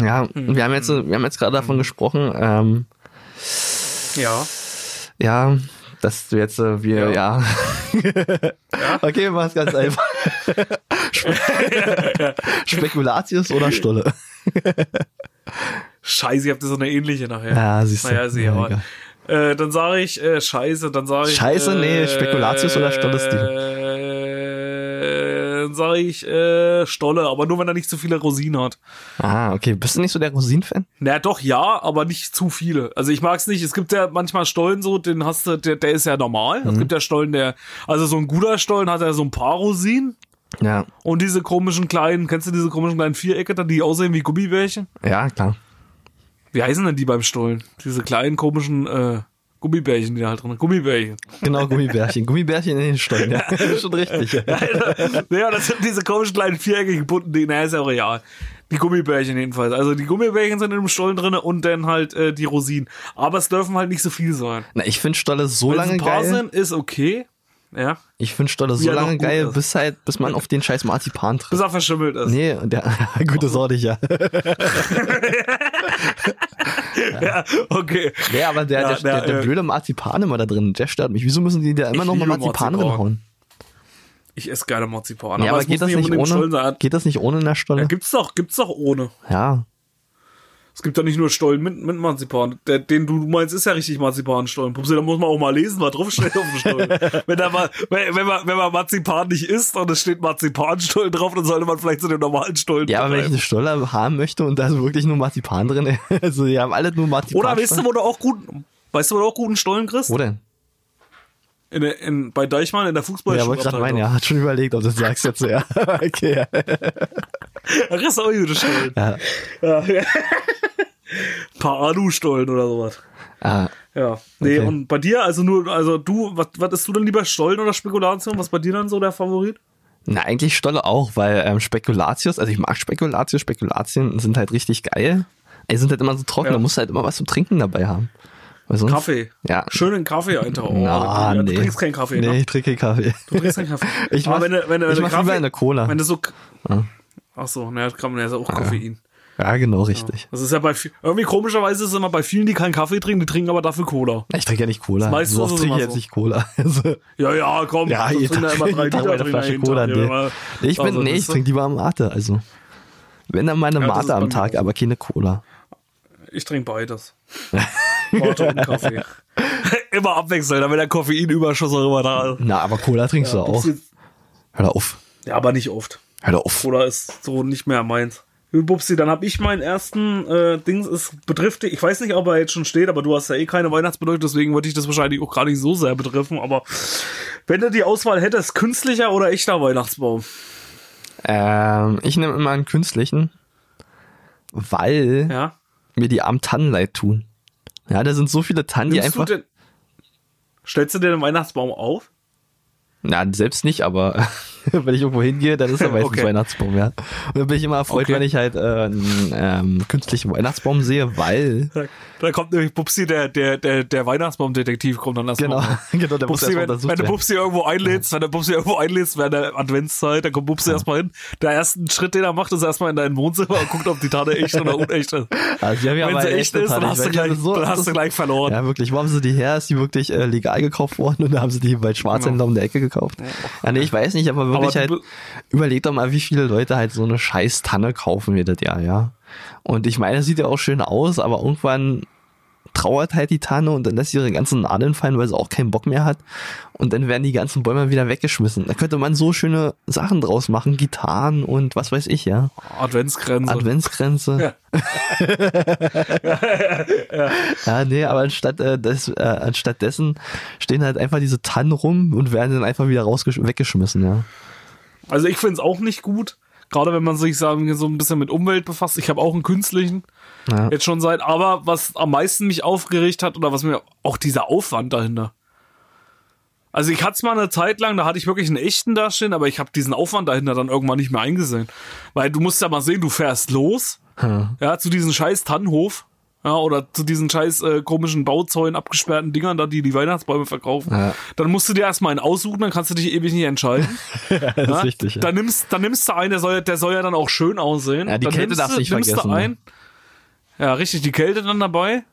Ja, Hm. wir haben jetzt, wir haben jetzt gerade davon gesprochen, ähm, Ja. ja, dass du jetzt, äh, wir, ja. Ja. Okay, es ganz einfach. Spe Spekulatius oder Stolle? Scheiße, ihr habt so eine ähnliche nachher. Ja, siehst du. Naja, ist Ja, äh, Dann sage ich äh, Scheiße, dann sage ich. Scheiße? Nee, äh, Spekulatius oder Stolle, Steven? Äh, dann sage ich äh, Stolle, aber nur wenn er nicht zu viele Rosinen hat. Ah, okay. Bist du nicht so der Rosin-Fan? Naja, doch, ja, aber nicht zu viele. Also ich mag's nicht. Es gibt ja manchmal Stollen so, den hast du, der, der ist ja normal. Mhm. Es gibt ja Stollen, der, also so ein guter Stollen hat ja so ein paar Rosinen. Ja. Und diese komischen kleinen, kennst du diese komischen kleinen Vierecke, da, die aussehen wie Gummibärchen? Ja, klar. Wie heißen denn die beim Stollen? Diese kleinen komischen äh, Gummibärchen, die da halt drin sind. Gummibärchen. Genau, Gummibärchen. Gummibärchen in den Stollen. Ja, schon richtig. Ja. ja, das sind diese komischen kleinen viereckigen bunten Dinge. Naja, ist ja auch real. Die Gummibärchen jedenfalls. Also die Gummibärchen sind in dem Stollen drin und dann halt äh, die Rosinen. Aber es dürfen halt nicht so viel sein. Na, ich finde Stolle so Wenn es lange ein paar geil. sind, ist okay. Ja. Ich finde Stolle so noch lange geil, ist. bis halt, bis man auf den scheiß Marzipan trifft. Bis er verschimmelt ist. Nee, der, gute Sorte, ja. Ja, okay. Nee, aber der, Ja, der, der, der, äh, blöde Marzipan immer da drin, der stört mich. Wieso müssen die da immer Ich noch mal Marzipan Marzipan. reinhauen? Ich esse gerne Marzipan. Ja, aber es geht das nicht ohne? Geht das nicht ohne in der Stolle? Ja, gibt's doch, gibt's doch ohne. Ja. Es gibt ja nicht nur Stollen mit, mit Marzipan. Der, den du meinst, ist ja richtig Marzipanstollen. Pupsi, da muss man auch mal lesen, was draufsteht auf dem Stollen. wenn, da mal, wenn, wenn, man, wenn man Marzipan nicht isst und es steht Marzipanstollen drauf, dann sollte man vielleicht zu dem normalen Stollen Ja, aber wenn ich greifen. eine Stolle haben möchte und da ist wirklich nur Marzipan drin, also die haben alle nur Marzipan. Oder weißt du, wo du auch gut, weißt du, wo du auch guten Stollen kriegst? Wo denn? In, in, bei Deichmann in der Ja, Fußballschule. wollte gerade meinen, ja, hat schon überlegt, ob du das sagst jetzt, ja. okay, ja. Kriegst du auch Stollen. ja. Ja. Ein paar Alu-Stollen oder sowas. Ah, Ja. Nee, Okay. und bei dir, also nur, also du, was, was ist du denn lieber Stollen oder Spekulation? Was bei dir dann so der Favorit? Na, eigentlich Stolle auch, weil ähm, Spekulatius, also ich mag Spekulatius, Spekulatien sind halt richtig geil. Die sind halt immer so trocken, Ja. da musst du halt immer was zum Trinken dabei haben. Sonst, Kaffee. Ja. Schönen Kaffee eintauchen. Na, ja, nee. Du trinkst keinen Kaffee, Nee, ne? ich trinke keinen Kaffee. Du trinkst keinen Kaffee. Ich mach- wenn wenn wenn ich mach Kaffee, lieber eine Cola. Wenn du so, ach so, naja, das kann man ja auch Koffein. Ja, genau, richtig. Das ist ja bei, irgendwie komischerweise ist es immer bei vielen, die keinen Kaffee trinken, die trinken aber dafür Cola. Ich trinke ja nicht Cola. meistens so oft trinke ich jetzt so. nicht Cola. Also, Ja, ja, komm. ja, ja Tag, immer drei Liter drin, Flasche Cola. Nee. ja, ich bin, also, nee, ich trinke lieber Mate, also. Wenn dann meine Ja, Mate am Tag, aber keine Cola. Ich trinke beides. Mate und Kaffee. immer abwechseln, damit der Koffeinüberschuss auch immer da ist. Na, aber Cola trinkst du auch. Hör auf. Ja, aber nicht oft. Hör auf. Cola ist so nicht mehr meins. Gut, Bubsi, dann habe ich meinen ersten äh, Dings, es betrifft dich, ich weiß nicht, ob er jetzt schon steht, aber du hast ja eh keine Weihnachtsbedeutung, deswegen würde ich das wahrscheinlich auch gar nicht so sehr betreffen, aber wenn du die Auswahl hättest, künstlicher oder echter Weihnachtsbaum? Ähm, ich nehme immer einen künstlichen, weil Ja. mir die armen Tannen leid tun. Ja, da sind so viele Tannen, die Nimmst du einfach. den, stellst du dir den Weihnachtsbaum auf? Na, selbst nicht, aber wenn ich irgendwo hingehe, dann ist da meistens Okay. Weihnachtsbaum, ja. Und dann bin ich immer erfreut, Okay. wenn ich halt äh, einen ähm, künstlichen Weihnachtsbaum sehe, weil Da, da kommt nämlich Bubsi, der, der, der, der Weihnachtsbaumdetektiv kommt dann erstmal. genau, genau, der Bubsi, wenn, wenn du. Bubsi irgendwo einlädst, wenn du Bubsi irgendwo einlädst während der Adventszeit, dann kommt Bubsi erstmal hin. Der erste Schritt, den er macht, ist erstmal in dein Wohnzimmer und guckt, ob die Tate echt oder unecht ist. Also, ja Wenn sie echt ist, dann hast, du gleich, so- dann hast du gleich verloren. Ja, wirklich. Wo haben sie die her? Ist die wirklich äh, legal gekauft worden und da haben sie die bei Schwarzhändler um der Ecke gekauft? Ja, nee, ich weiß nicht, aber wirklich halt, überleg doch mal, wie viele Leute halt so eine scheiß Tanne kaufen jedes Jahr, ja. Und ich meine, es sieht ja auch schön aus, aber irgendwann trauert halt die Tanne und dann lässt sie ihre ganzen Nadeln fallen, weil sie auch keinen Bock mehr hat. Und dann werden die ganzen Bäume wieder weggeschmissen. Da könnte man so schöne Sachen draus machen, Gitarren und was weiß ich, ja. Adventsgrenze. Adventsgrenze. Ja, nee, aber anstatt, äh, des, äh, anstatt dessen stehen halt einfach diese Tannen rum und werden dann einfach wieder weggeschmissen, ja. Also ich finde es auch nicht gut. Gerade wenn man sich sagen, so ein bisschen mit Umwelt befasst. Ich habe auch einen künstlichen. Ja. Jetzt schon seit, aber was am meisten mich aufgeregt hat oder was mir auch dieser Aufwand dahinter. Also ich hatte es mal eine Zeit lang, da hatte ich wirklich einen echten da stehen, aber ich habe diesen Aufwand dahinter dann irgendwann nicht mehr eingesehen. Weil du musst ja mal sehen, du fährst los, Hm. ja, zu diesem scheiß Tannenhof, ja, oder zu diesen scheiß äh, komischen Bauzäunen abgesperrten Dingern da, die die Weihnachtsbäume verkaufen. Ja. Dann musst du dir erstmal einen aussuchen, dann kannst du dich ewig nicht entscheiden. Das Ja? ist richtig. Ja. Dann nimmst, dann nimmst du einen, der soll, der soll ja dann auch schön aussehen. Ja, die dann Kälte nimmst darfst du, nicht nimmst vergessen, Du ne? Ja, richtig, die Kälte dann dabei.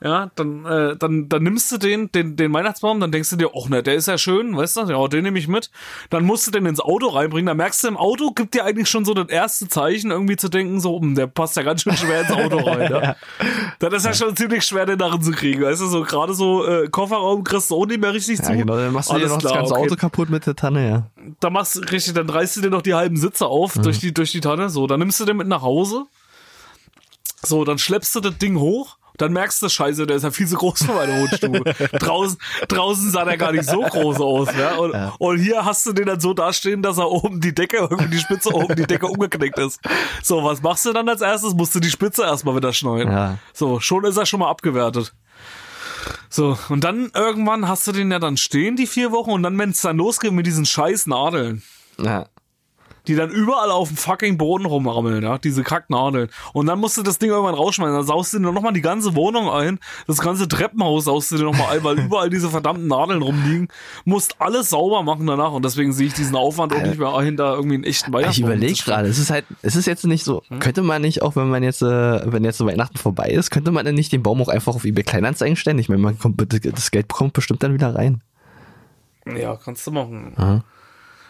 Ja, dann, äh, dann, dann nimmst du den, den, den Weihnachtsbaum, dann denkst du dir, ach ne, der ist ja schön, weißt du, ja, den nehme ich mit. Dann musst du den ins Auto reinbringen, dann merkst du im Auto, gibt dir eigentlich schon so das erste Zeichen, irgendwie zu denken, so, hm, der passt ja ganz schön schwer ins Auto rein, ja. Dann ist ja schon ziemlich schwer, den darin zu kriegen, weißt du, so gerade so äh, Kofferraum kriegst du auch nicht mehr richtig zu. ja, genau, dann machst du dir noch klar, das ganze okay Auto kaputt mit der Tanne, ja. da machst du richtig, dann reißt du dir noch die halben Sitze auf durch die durch die Tanne. So, dann nimmst du den mit nach Hause. So, dann schleppst du das Ding hoch. Dann merkst du, scheiße, der ist ja viel zu groß für meine Wohnstube. draußen, draußen sah der gar nicht so groß aus. Ja? Und, und hier hast du den dann so dastehen, dass er oben die Decke, irgendwie die Spitze oben die Decke umgeknickt ist. So, was machst du dann als erstes? Musst du die Spitze erstmal wieder schneiden. Ja. So, schon ist er schon mal abgewertet. So, und dann irgendwann hast du den ja dann stehen, die vier Wochen, und dann, wenn es dann losgeht mit diesen scheiß Nadeln, ja. Die dann überall auf dem fucking Boden rumrammeln, ja, diese Kacknadeln. Und dann musst du das Ding irgendwann rausschmeißen, dann saust du dir nochmal die ganze Wohnung ein, das ganze Treppenhaus saust du dir nochmal ein, weil überall diese verdammten Nadeln rumliegen, musst alles sauber machen danach und deswegen sehe ich diesen Aufwand auch nicht mehr hinter irgendwie einen echten Ich Weihnachtsbaum. überlege gerade, es ist halt, es ist jetzt nicht so, Hm? könnte man nicht, auch wenn man jetzt, äh, wenn jetzt so Weihnachten vorbei ist, könnte man dann nicht den Baum auch einfach auf eBay Kleinanzeigen stellen? Ich meine, man kommt, das Geld kommt bestimmt dann wieder rein. Ja, kannst du machen. Aha.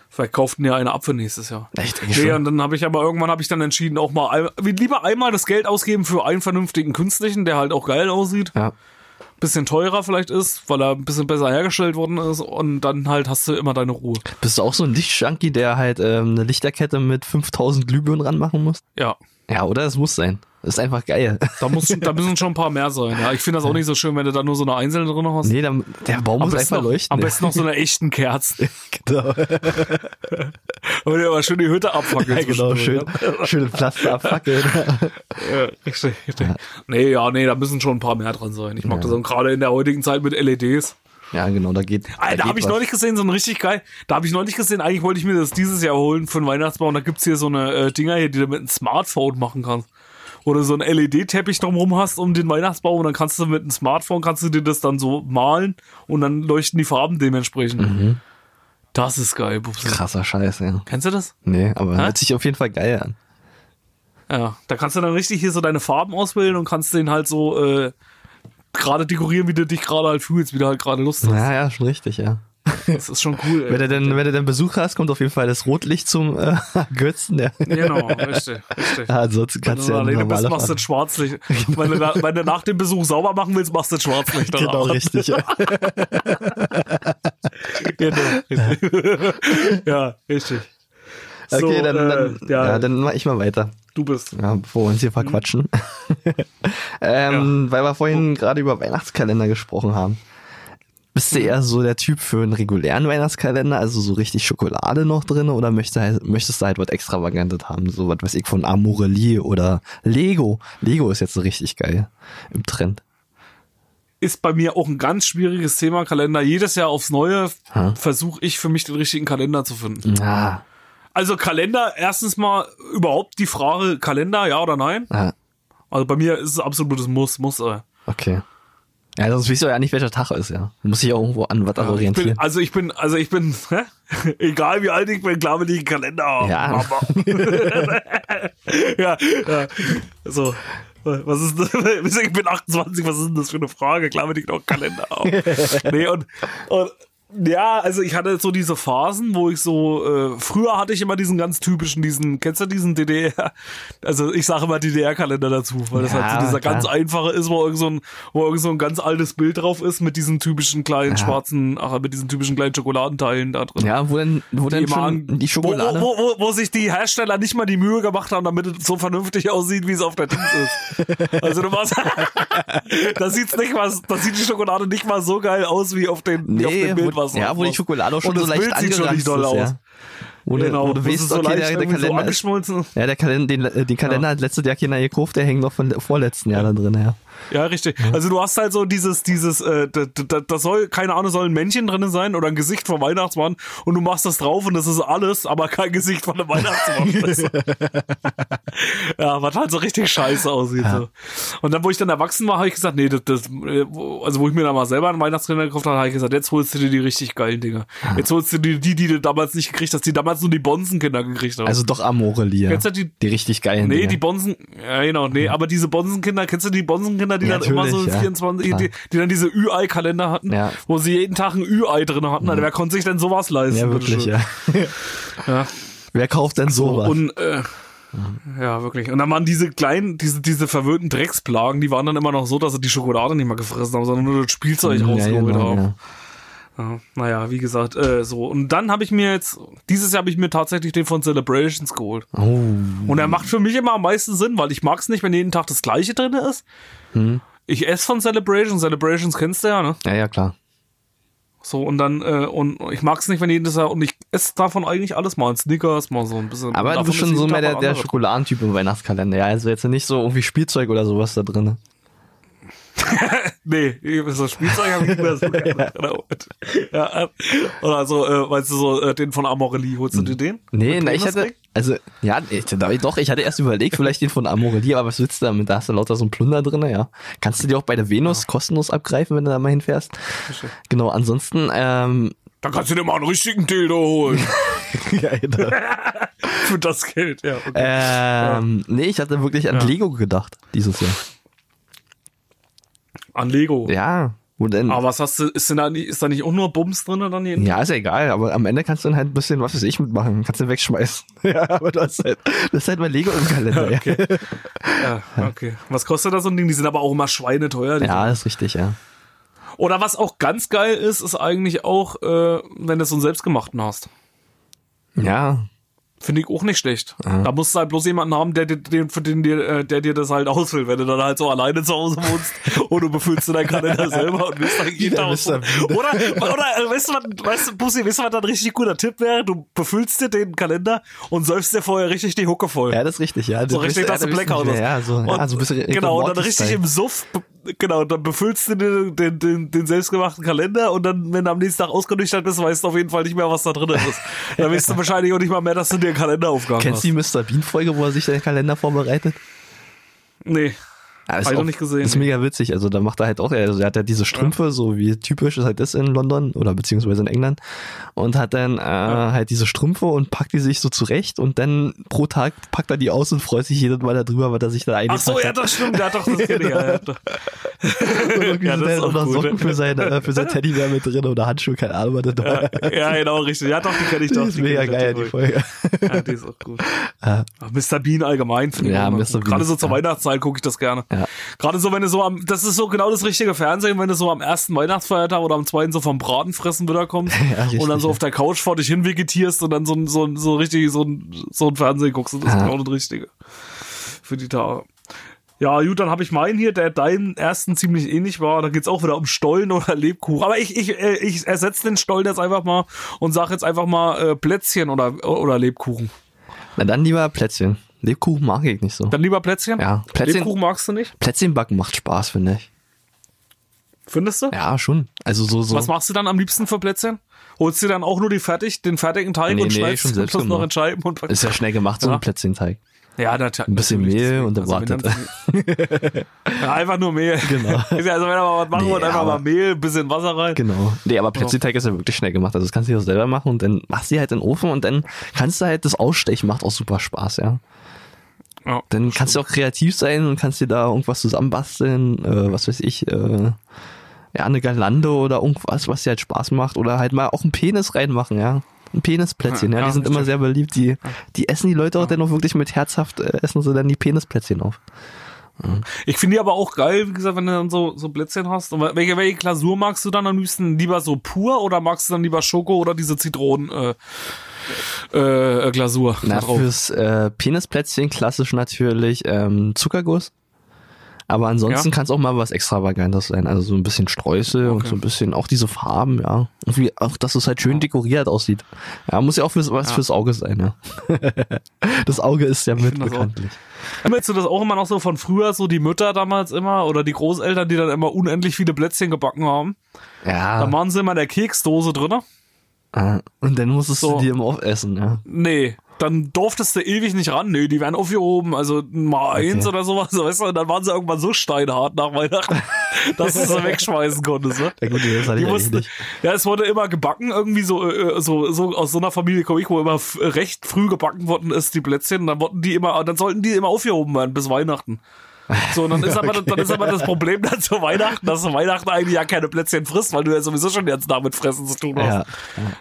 Vielleicht kauften ja eine ab für nächstes Jahr. Ich denke Nee, schon. und dann habe ich aber irgendwann habe ich dann entschieden, auch mal lieber einmal das Geld ausgeben für einen vernünftigen künstlichen, der halt auch geil aussieht, Ja. bisschen teurer vielleicht ist, weil er ein bisschen besser hergestellt worden ist und dann halt hast du immer deine Ruhe. Bist du auch so ein Lichtjunkie, der halt ähm, eine Lichterkette mit 5000 Glühbirnen ranmachen muss? Ja, Ja, oder? Das muss sein. Das ist einfach geil. da, muss, da müssen schon ein paar mehr sein. Ja, ich finde das auch nicht so schön, wenn du da nur so eine einzelne drin hast. Nee, dann, der Baum am muss einfach noch, leuchten. am besten noch so eine echten Kerzen. genau. Und aber schön die Hütte abfackeln. Ja, genau. Schön, zwischendurch, schöne Pflaster abfackeln. Ja, richtig, richtig. Nee, ja, nee, da müssen schon ein paar mehr dran sein. Ich mag das auch gerade in der heutigen Zeit mit LEDs. ja, genau, da geht. Alter, da habe ich neulich gesehen, so ein richtig geil. Da habe ich neulich gesehen, eigentlich wollte ich mir das dieses Jahr holen für den Weihnachtsbaum. Da gibt's hier so eine äh, Dinger hier, die du mit einem Smartphone machen kannst. Oder so ein LED-Teppich drumherum hast um den Weihnachtsbaum und dann kannst du mit einem Smartphone kannst du dir das dann so malen und dann leuchten die Farben dementsprechend. Das ist geil, Bubsi. Krasser Scheiß, ja. Kennst du das? Nee, aber Hä? hört sich auf jeden Fall geil an. Ja, da kannst du dann richtig hier so deine Farben auswählen und kannst den halt so äh, gerade dekorieren, wie du dich gerade halt fühlst, wie du halt gerade Lust hast. Ja, ja, schon richtig, ja. Das ist schon cool. Wenn du denn, wenn du denn Besuch hast, kommt auf jeden Fall das Rotlicht zum äh, Götzen. Ja. Genau, richtig, richtig. Ja, ansonsten Wenn kannst du du ja alleine bist, machst du das Schwarzlicht. Wenn du, wenn du nach dem Besuch sauber machen willst, machst du das Schwarzlicht. Genau, danach. richtig. Ja. Genau, richtig. ja, richtig. Okay, So, dann, dann, äh, ja. ja, dann mach ich mal weiter. du bist. Ja, bevor wir uns hier verquatschen. ähm, Weil wir vorhin gerade über Weihnachtskalender gesprochen haben. Bist du eher so der Typ für einen regulären Weihnachtskalender, also so richtig Schokolade noch drin, oder möchtest du halt, möchtest du halt was Extravagantes haben, so was weiß ich von Amorelie oder Lego. Lego ist jetzt so richtig geil im Trend. Ist bei mir auch ein ganz schwieriges Thema Kalender. Jedes Jahr aufs Neue versuche ich für mich den richtigen Kalender zu finden. Ah, Also Kalender, erstens mal überhaupt die Frage Kalender, ja oder nein? ah, Also bei mir ist es absolutes Muss, muss. Äh. okay. Ja, sonst weißt du ja nicht, welcher Tag ist, ja. Musst dich auch irgendwo an was Ich orientieren. bin, also ich bin, also ich bin, hä? egal wie alt ich bin, will ich einen Kalender haben. Ja. Ja, ja. So. Was ist das? Ich bin 28, was ist denn das für eine Frage? Klar ich noch einen Kalender haben. nee, und, und ja, also ich hatte so diese Phasen, wo ich so, äh, früher hatte ich immer diesen ganz typischen, diesen, kennst du diesen DDR? Also ich sage immer DDR-Kalender dazu, weil das Ja, halt so dieser klar. ganz einfache ist, wo irgend so ein, wo irgend so ein ganz altes Bild drauf ist mit diesen typischen kleinen schwarzen, ach, mit diesen typischen kleinen Schokoladenteilen da drin. Ja, wo denn, wo denn immer schon an- die Schokolade? Wo, wo, wo, wo sich die Hersteller nicht mal die Mühe gemacht haben, damit es so vernünftig aussieht, wie es auf der Dings ist. Also du machst, da sieht's nicht mal, da sieht die Schokolade nicht mal so geil aus wie auf, den, wie auf Nee, dem Bild, was ja, wo die Schokolade auch schon Und so leicht angeranzt ist, aus. ja. Wo, du- Genau, wo du das weißt, so okay, der, der irgendwie so Kalender ist, ja, der Kalender, den, äh, den Kalender hat letztes Jahr keiner gekauft, der hängt noch von vorletzten Jahr da drin, ja. Ja, richtig. Also du hast halt so dieses, dieses, äh, da, da, da soll, keine Ahnung, soll ein Männchen drin sein oder ein Gesicht vom Weihnachtsmann und du machst das drauf und das ist alles, aber kein Gesicht von einem Weihnachtsmann. ja, was halt so richtig scheiße aussieht. So. Und dann, wo ich dann erwachsen war, habe ich gesagt, nee, das, das, äh, also wo ich mir dann mal selber einen Weihnachtskalender gekauft habe, habe ich gesagt, jetzt holst du dir die richtig geilen Dinger. Jetzt holst du dir die, die du damals nicht gekriegt hast, die damals nur die Bonsenkinder gekriegt haben. Also doch Amorelie. Kennst du die- die richtig geilen Nee, Dinger. die Bonsen, ja genau, nee, aber diese Bonsenkinder, kennst du die Bonsenkinder, die Ja, dann immer so natürlich, ja. 24, Klar. die, die dann diese Ü-Ei-Kalender hatten, wo sie jeden Tag ein Ü-Ei drin hatten, Alter, wer konnte sich denn sowas leisten? ja, wirklich. Ja. Wer kauft denn sowas? Und, äh, ja, wirklich. Und dann waren diese kleinen, diese, diese verwöhnten Drecksplagen, die waren dann immer noch so, dass sie die Schokolade nicht mal gefressen haben, sondern nur das Spielzeug ja, rausgeholt genau, haben. ja. Ja, naja, wie gesagt, äh, so. Und dann habe ich mir jetzt, dieses Jahr habe ich mir tatsächlich den von Celebrations geholt. Oh, Und er macht für mich immer am meisten Sinn, weil ich mag es nicht, wenn jeden Tag das gleiche drin ist. Hm. Ich esse von Celebrations, Celebrations kennst du ja, ne? ja, ja, klar. So, und dann, äh, und ich mag es nicht, wenn jedes Jahr, und ich esse davon eigentlich alles mal, ein Snickers, mal so ein bisschen. Aber du bist ist schon so mehr der, der. Schokoladentyp im Weihnachtskalender. Ja, also jetzt nicht so irgendwie Spielzeug oder sowas da drin. Nee, so Spielzeug habe ich nicht mehr so gerne. ja, äh, oder so, äh, weißt du, so äh, den von Amorelie, holst du dir den? Nee, na, ich hatte, also, ja, ich, doch, ich hatte erst überlegt, vielleicht den von Amorelie, aber was willst du damit? Da hast du lauter so einen Plunder drin, ja. Kannst du dir auch bei der Venus kostenlos abgreifen, wenn du da mal hinfährst. Genau, ansonsten, ähm, Da kannst du dir mal einen richtigen Dildo holen. ja, genau. Für das Geld, ja. Okay. ähm, nee, ich hatte wirklich an Ja. Lego gedacht, dieses Jahr. An Lego. Ja. Wo denn, Aber was hast du, ist, denn da, nicht- ist da nicht auch nur Bums drin dann jeden ja, ist ja egal, aber am Ende kannst du dann halt ein bisschen, was weiß ich, mitmachen. Kannst du wegschmeißen. ja, aber du hast halt, das ist halt mal Lego im Kalender. ja. Ja, okay. Was kostet das so ein Ding? Die sind aber auch immer schweineteuer. ja, ist richtig, ja. Oder was auch ganz geil ist, ist eigentlich auch, äh, wenn du so einen selbstgemachten hast. Ja, Finde ich auch nicht schlecht. Da musst du halt bloß jemanden haben, der, dir- den, für den dir, äh, der dir das halt ausfüllt, wenn du dann halt so alleine zu Hause wohnst und du befüllst du deinen Kalender selber und bist dann jeden Tag Oder, oder äh, weißt du, was, weißt du, Bussi, weißt du, was da ein richtig guter Tipp wäre? Du befüllst dir den Kalender und säufst dir vorher richtig die Hucke voll. ja, das ist richtig, ja. so richtig, dass du Blackout hast. Ja, so, ja, so ein bisschen Genau, und dann richtig im Suff, genau, dann befüllst du den, den, den, den selbstgemachten Kalender und dann, wenn du am nächsten Tag ausgenüchtert bist, weißt du auf jeden Fall nicht mehr, was da drin ist. Dann weißt du wahrscheinlich auch nicht mal mehr, dass du dir einen Kalender aufgehangen Kennst hast. du die Mr. Bean-Folge, wo er sich den Kalender vorbereitet? Nee. Ja, ist Hab ich auch- noch nicht gesehen, Ist mega witzig. Also da macht er halt auch, also er hat ja diese Strümpfe, so wie typisch es halt ist in London oder beziehungsweise in England. Und hat dann äh, halt diese Strümpfe und packt die sich so zurecht und dann pro Tag packt er die aus und freut sich jedes Mal darüber, weil er sich da Ach eingepackt so, ja, hat. das stimmt, ja, doch, das ich, ja, ja, doch. Ja, das da ist auch auch noch Socken für sein, äh, für sein Teddybär mit drin oder Handschuhe, keine Ahnung, was das dabei Ja, genau, richtig. Ja, doch, die kenne ich doch. Das ist die mega geil, die Folge. Ja, die ist auch gut. Ach, Mr. Bean allgemein finde ich Ja, Mr. Bean Gerade so zur ja. Weihnachtszeit gucke ich das gerne. Ja. Gerade so, wenn du so am, das ist so genau das richtige Fernsehen, wenn du so am ersten Weihnachtsfeiertag oder am zweiten so vom Braten fressen wieder kommst Ja, richtig, und dann so auf der Couch vor dich hin vegetierst und dann so, so, so richtig so ein, so ein Fernsehen guckst. Das ist genau das Richtige. Für die Tage. Ja, gut, dann habe ich meinen hier, der deinen ersten ziemlich ähnlich war. Da geht's auch wieder um Stollen oder Lebkuchen. Aber ich, ich, äh, ich ersetze den Stollen jetzt einfach mal und sage jetzt einfach mal äh, Plätzchen oder, oder Lebkuchen. Na dann lieber Plätzchen. Lebkuchen mag ich nicht so. Dann lieber Plätzchen? Ja, Plätzchen- Lebkuchen magst du nicht? Plätzchen backen macht Spaß, finde ich. Findest du? Ja, schon. Also so, so. Was machst du dann am liebsten für Plätzchen? Holst du dann auch nur die fertig, den fertigen Teig Nee, und nee, schneidest schon selbst bloß noch in Scheiben und Ist ja schnell gemacht, so Ja. ein Plätzchenteig. Ja, natürlich. Ein bisschen Mehl und Also, dann- ja, einfach nur Mehl. Genau. Also wenn er mal was machen Nee, wollt, einfach mal Mehl, ein bisschen Wasser rein. Genau. Nee, aber Plätzchenteig ist ja wirklich schnell gemacht. Also das kannst du dir auch selber machen und dann machst du die halt in den Ofen und dann kannst du halt das Ausstechen, macht auch super Spaß, ja. Ja, Dann kannst du auch kreativ sein und kannst dir da irgendwas zusammenbasteln, äh, was weiß ich, äh, ja, eine Galande oder irgendwas, was dir halt Spaß macht oder halt mal auch einen Penis reinmachen, ja. Ein Penisplätzchen, ja, Ja, die sind stimmt. immer sehr beliebt. Die, die essen die Leute auch dann auch wirklich mit herzhaft, äh, essen sie dann die Penisplätzchen auf. Ich finde die aber auch geil, wie gesagt, wenn du dann so, so Plätzchen hast. Und welche, welche Glasur magst du dann am liebsten? Lieber so pur oder magst du dann lieber Schoko oder diese Zitronen, äh, äh, Glasur Na, da fürs äh, Penisplätzchen klassisch natürlich ähm, Zuckerguss. Aber ansonsten Ja? kann es auch mal was Extravagantes sein. Also so ein bisschen Streusel und Okay. so ein bisschen auch diese Farben, ja. Und wie, auch, dass es halt schön dekoriert aussieht. Ja, muss ja auch fürs, was Ja. fürs Auge sein, ja. das Auge ist ja mit find das auch. bekanntlich. Du das auch immer noch so von früher, so die Mütter damals immer oder die Großeltern, die dann immer unendlich viele Plätzchen gebacken haben? Da Ja. waren sie immer in der Keksdose drinne. Äh, Und dann musstest So. du die immer aufessen, ja. Nee, dann durftest du ewig nicht ran. Nee, die werden aufgehoben, also mal eins oder sowas, weißt du, und dann waren sie irgendwann so steinhart nach Weihnachten, dass du sie wegschmeißen konntest, ne? Ja gut, das hatte Die ich mussten, nicht. ja, es wurde immer gebacken, irgendwie so, äh, so, so aus so einer Familie komme ich, wo immer recht früh gebacken worden ist, die Plätzchen, dann wurden die immer, dann sollten die immer aufgehoben werden bis Weihnachten. So, und dann ist aber, dann ist aber das Problem dann zu Weihnachten, dass du Weihnachten eigentlich ja keine Plätzchen frisst, weil du ja sowieso schon jetzt damit fressen zu tun hast.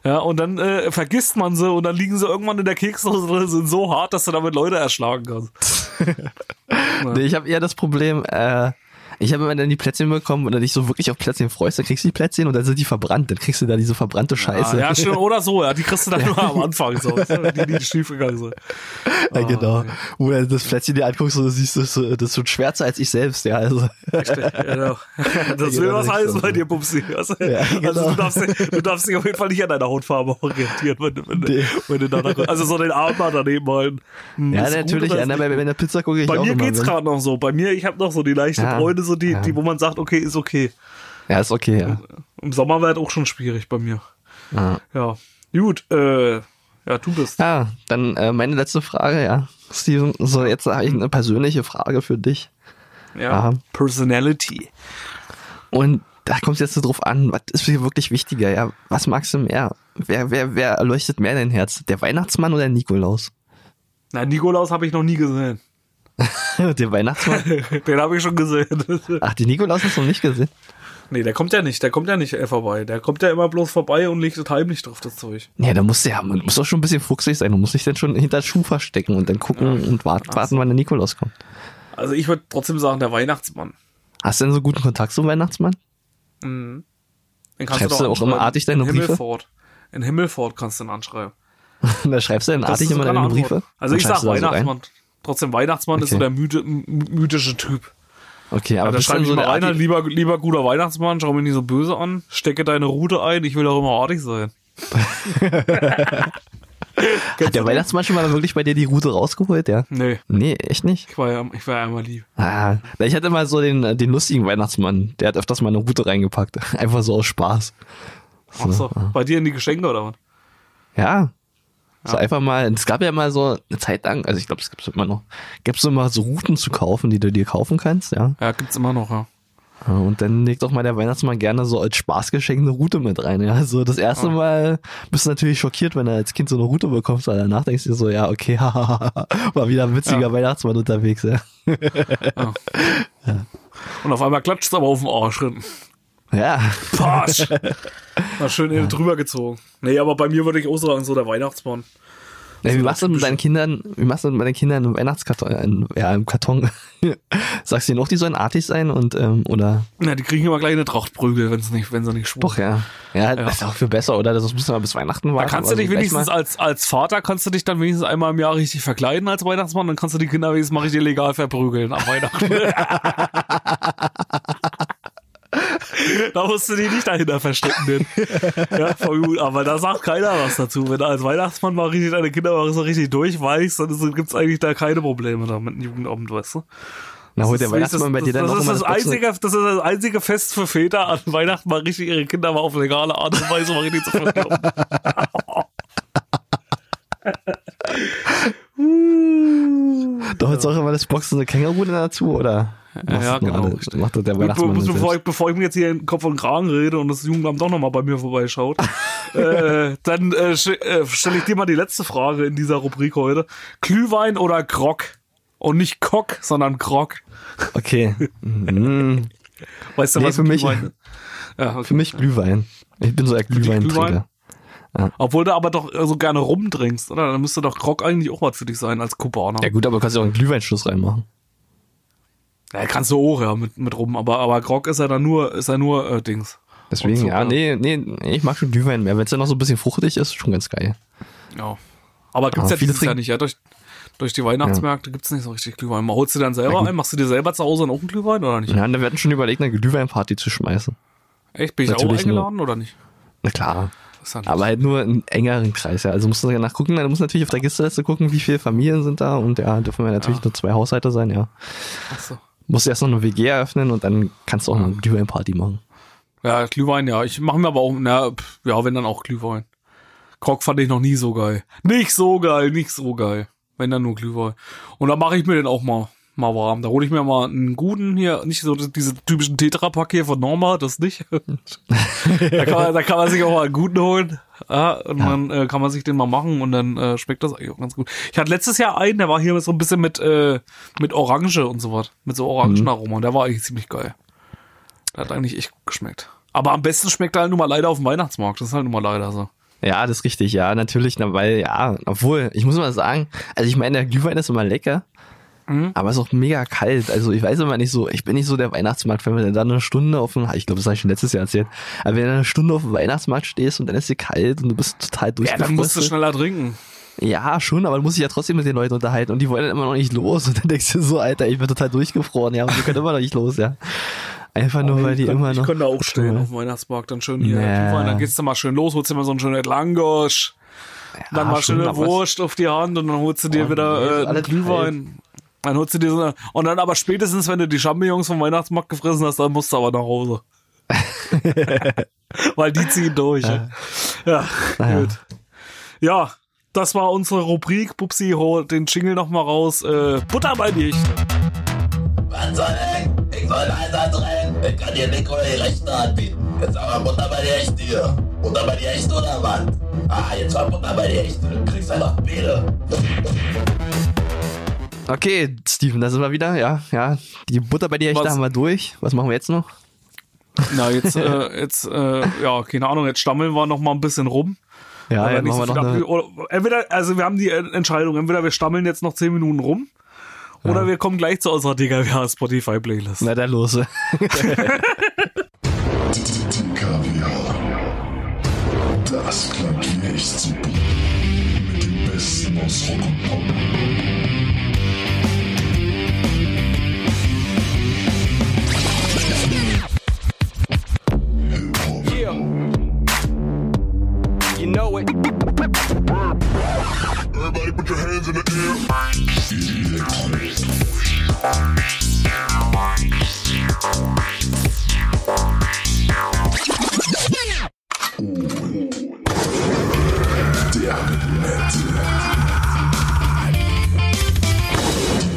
Ja. Ja, und dann äh, vergisst man sie und dann liegen sie irgendwann in der Keksdose drin, sind so hart, dass du damit Leute erschlagen kannst. Nee, ich habe eher das Problem, äh, ich habe immer dann die Plätzchen bekommen und dann dich so wirklich auf Plätzchen freust, dann kriegst du die Plätzchen und dann sind die verbrannt. Dann kriegst du da diese verbrannte Scheiße. Ah, ja, stimmt, oder so, ja, die kriegst du dann nur am Anfang so, die, die schief gegangen sind. Ja, genau. Wo du das Plätzchen dir anguckst und du siehst, das, ist so- schon schwärzer als ich selbst, ja. Also. Genau. Das will genau, was heißen ist bei so. dir, Pupsi. Also, Ja, also genau. du, darfst, dich- du darfst dich auf jeden Fall nicht an deiner Hautfarbe orientieren, wenn, du- wenn, Nee. wenn du danach, also so den Arm mal daneben halten. Hm, Ja, gut natürlich. oder Ja, na, bei, gut? bei der Pizza gucke ich Bei mir geht's gerade noch so. Bei mir, ich habe noch so die leichte Ja, Bräune, so die, ja. die, wo man sagt, okay, ist okay. Ja, ist okay, ja. Im Sommer wird auch schon schwierig bei mir. Ja, Ja. Gut, äh, ja, du bist. ja dann äh, meine letzte Frage, ja. Steven, so jetzt habe ich eine persönliche Frage für dich. Ja. Aha. Personality. Und da kommt es jetzt so drauf an, was ist dir wirklich wichtiger, ja? Was magst du mehr? Wer, wer, wer erleuchtet mehr dein Herz? Der Weihnachtsmann oder der Nikolaus? Na, Nikolaus habe ich noch nie gesehen. der Weihnachtsmann? Den habe ich schon gesehen. Ach, den Nikolaus hast du noch nicht gesehen? Nee, der kommt ja nicht, der kommt ja nicht äh, vorbei. Der kommt ja immer bloß vorbei und legt das heimlich drauf, das Zeug. Ja, da muss ja, man muss doch schon ein bisschen fuchsig sein. Du musst dich dann schon hinter Schuh verstecken und dann gucken und warten, warten, wann der Nikolaus kommt. Also ich würde trotzdem sagen, der Weihnachtsmann. Hast du denn so guten Kontakt zum Weihnachtsmann? Den kannst Schreibst du auch immer artig deine in Briefe? Himmelfort. In Himmelfort kannst du ihn anschreiben. da schreibst du dann artig immer deine. Briefe? Also ich sag da so Weihnachtsmann. Trotzdem Weihnachtsmann ist so Okay. der mythi m- mythische Typ. Okay, aber da bist du schreibe ich so mal rein, lieber, lieber guter Weihnachtsmann, schau mich nicht so böse an, stecke deine Route ein, ich will auch immer artig sein. Hat der Weihnachtsmann schon mal wirklich bei dir die Route rausgeholt, ja? Nee, Nee, echt nicht? ich war ja, ich war ja immer lieb. Ah, ich hatte mal so den, den lustigen Weihnachtsmann, der hat öfters mal eine Route reingepackt. Einfach so aus Spaß. Ach so, bei dir in die Geschenke oder was? Ja. So einfach mal, es gab ja mal so eine Zeit lang, also ich glaube, es gibt immer noch, gibt's so mal so Routen zu kaufen, die du dir kaufen kannst, ja. Ja, gibt's immer noch, ja. Und dann legt doch mal der Weihnachtsmann gerne so als Spaßgeschenk eine Route mit rein, ja. Also das erste Mal bist du natürlich schockiert, wenn du als Kind so eine Route bekommst, weil danach denkst du dir so, ja, okay, hahaha, war wieder ein witziger Ja. Weihnachtsmann unterwegs, ja. Und auf einmal klatscht's aber auf den Arsch hin. Ja. Pasch! Na, schön innen drüber gezogen. Nee, aber bei mir würde ich auch sagen, so der Weihnachtsmann. Ja, wie machst du mit deinen Kindern, wie machst du mit deinen Kindern im Weihnachtskarton, äh, ja, im Karton? Sagst du ihnen auch, die sollen artig sein und, ähm, oder? Ja, die kriegen immer gleich eine Trachtprügel, wenn's nicht, wenn sie nicht schwul Doch, ja. Ja, Ja. das ist auch viel besser, oder? Das müssen wir bis Weihnachten Da warten. kannst du dich wenigstens als, als Vater, kannst du dich dann wenigstens einmal im Jahr richtig verkleiden als Weihnachtsmann, dann kannst du die Kinder wenigstens mal richtig legal verprügeln am Weihnachten. da musst du die nicht dahinter verstecken. Denn. Ja, voll gut. Aber da sagt keiner was dazu. Wenn du als Weihnachtsmann mal richtig deine Kinder mal so richtig durchweichst, dann ist- gibt's eigentlich da keine Probleme da mit dem Jugendamt, weißt du? Na, ist- Weihnachtsmann bei dir dann das, noch ist das, das einzige, das ist das einzige Fest für Väter an Weihnachten mal richtig ihre Kinder mal auf legale Art und Weise mal richtig zu. Da holst du auch immer das Boxen eine Känguru dazu, oder? Ja, genau, richtig. Macht der Weihnachtsmann be bevor, ich, bevor ich mir jetzt hier in Kopf und Kragen rede und das Jugendamt doch nochmal bei mir vorbeischaut, äh, dann äh, äh, stelle ich dir mal die letzte Frage in dieser Rubrik heute. Glühwein oder Grog? Und nicht Kock, sondern Grog. Okay. Mhm. Weißt du, Nee, was für mich-? Ja, Für okay. mich Glühwein. Ich bin so ein Glühweintrinker. Obwohl du aber doch äh, so gerne rumtrinkst, oder? Dann müsste doch Grog eigentlich auch was für dich sein als Kubaner. Ja gut, aber du kannst ja auch einen Glühweinschluss reinmachen. Ja, kannst du auch, ja, mit, mit rum. Aber, aber Grog ist ja dann nur, ist ja nur äh, Dings. Deswegen, Und ja, Zucker. nee, nee, ich mag schon Glühwein mehr. Wenn es dann noch so ein bisschen fruchtig ist, schon ganz geil. Ja. Aber gibt's Aber ja dieses Jahr nicht, ja. Durch, durch die Weihnachtsmärkte gibt's nicht so richtig Glühwein. Mal holst du dann selber ein? Machst du dir selber zu Hause dann auch einen Glühwein oder nicht? Ja, da werden schon überlegt, eine Glühweinparty zu schmeißen. Echt? Bin ich auch Natürlich nur- eingeladen oder nicht? Na klar. Ja Aber halt nur in engeren Kreis, ja. Also musst du danach gucken, dann musst du natürlich auf der Gästeliste gucken, wie viele Familien sind da und ja, dürfen wir natürlich nur zwei Haushalte sein, ja. Ach so. Musst du erst noch eine WG eröffnen und dann kannst du auch eine Glühweinparty machen. Ja, Glühwein, ja. Ich mache mir aber auch, na, pff, ja, wenn dann auch Glühwein. Grog fand ich noch nie so geil. Nicht so geil, nicht so geil. Wenn dann nur Glühwein. Und dann mache ich mir den auch mal, mal warm. Da hole ich mir mal einen guten hier, nicht so diese typischen Tetrapack hier von Norma, das nicht. da, kann man, da kann man sich auch mal einen guten holen. Ja, und dann äh, kann man sich den mal machen und dann äh, schmeckt das eigentlich auch ganz gut. Ich hatte letztes Jahr einen, der war hier so ein bisschen mit, äh, mit Orange und so was. Mit so Orangenaroma. Und der war eigentlich ziemlich geil. Der hat eigentlich echt gut geschmeckt. Aber am besten schmeckt er halt nun mal leider auf dem Weihnachtsmarkt. Das ist halt nun mal leider so. Ja, das ist richtig, ja, natürlich, na, weil, ja, obwohl, ich muss mal sagen, also ich meine, der Glühwein ist immer lecker, aber ist auch mega kalt. Also ich weiß immer nicht so, ich bin nicht so der Weihnachtsmarkt, wenn du dann eine Stunde auf dem, ich glaube, das habe ich schon letztes Jahr erzählt, aber wenn du eine Stunde auf dem Weihnachtsmarkt stehst und dann ist dir kalt und du bist total Ja, durchgefroren. dann musst du schneller trinken. Ja, schon, aber du musst dich ja trotzdem mit den Leuten unterhalten und die wollen dann immer noch nicht los und dann denkst du so, Alter, ich bin total durchgefroren, ja, und wir können immer noch nicht los, ja. Einfach nur, weil die ich, immer ich noch. könnte auch stehen auf dem Weihnachtsmarkt. Dann schön hier. Glühwein, Dann gehst du mal schön los, holst dir mal so einen schönen Langosch. dann mal aber es- Wurst auf die Hand und dann holst du dir Oh, wieder nee, äh, Glühwein. Dann holst du dir so eine, und dann aber spätestens, wenn du die Champignons vom Weihnachtsmarkt gefressen hast, dann musst du aber nach Hause. Weil die ziehen durch. Ja, ja Naja. gut. Ja, das war unsere Rubrik. Pupsi, hol den Jingle noch mal raus. Äh, Butter bei Licht. Wann soll ich? Ich soll Einsatz rein. Ich kann dir Nico die rechte Hand bieten. Jetzt aber Butter bei dir echt hier. Butter bei dir echt oder was? Ah, jetzt war Butter bei dir echt. Du kriegst einfach Bitte. Okay, Steven, da sind wir wieder, ja, ja. Die Butter bei dir echt, da haben wir durch. Was machen wir jetzt noch? Na, jetzt, äh, jetzt, äh, ja, keine Ahnung, jetzt stammeln wir noch mal ein bisschen rum. Ja, Aber ja, nicht machen so wir noch viel eine, entweder, also wir haben die Entscheidung, entweder wir stammeln jetzt noch 10 Minuten rum, oder wir kommen gleich zu unserer DKWH Spotify Playlist. Na, dann los. Das super. Mit dem Besten aus Rock und Pop. Know it. Everybody put your hands in the air. Der Nette.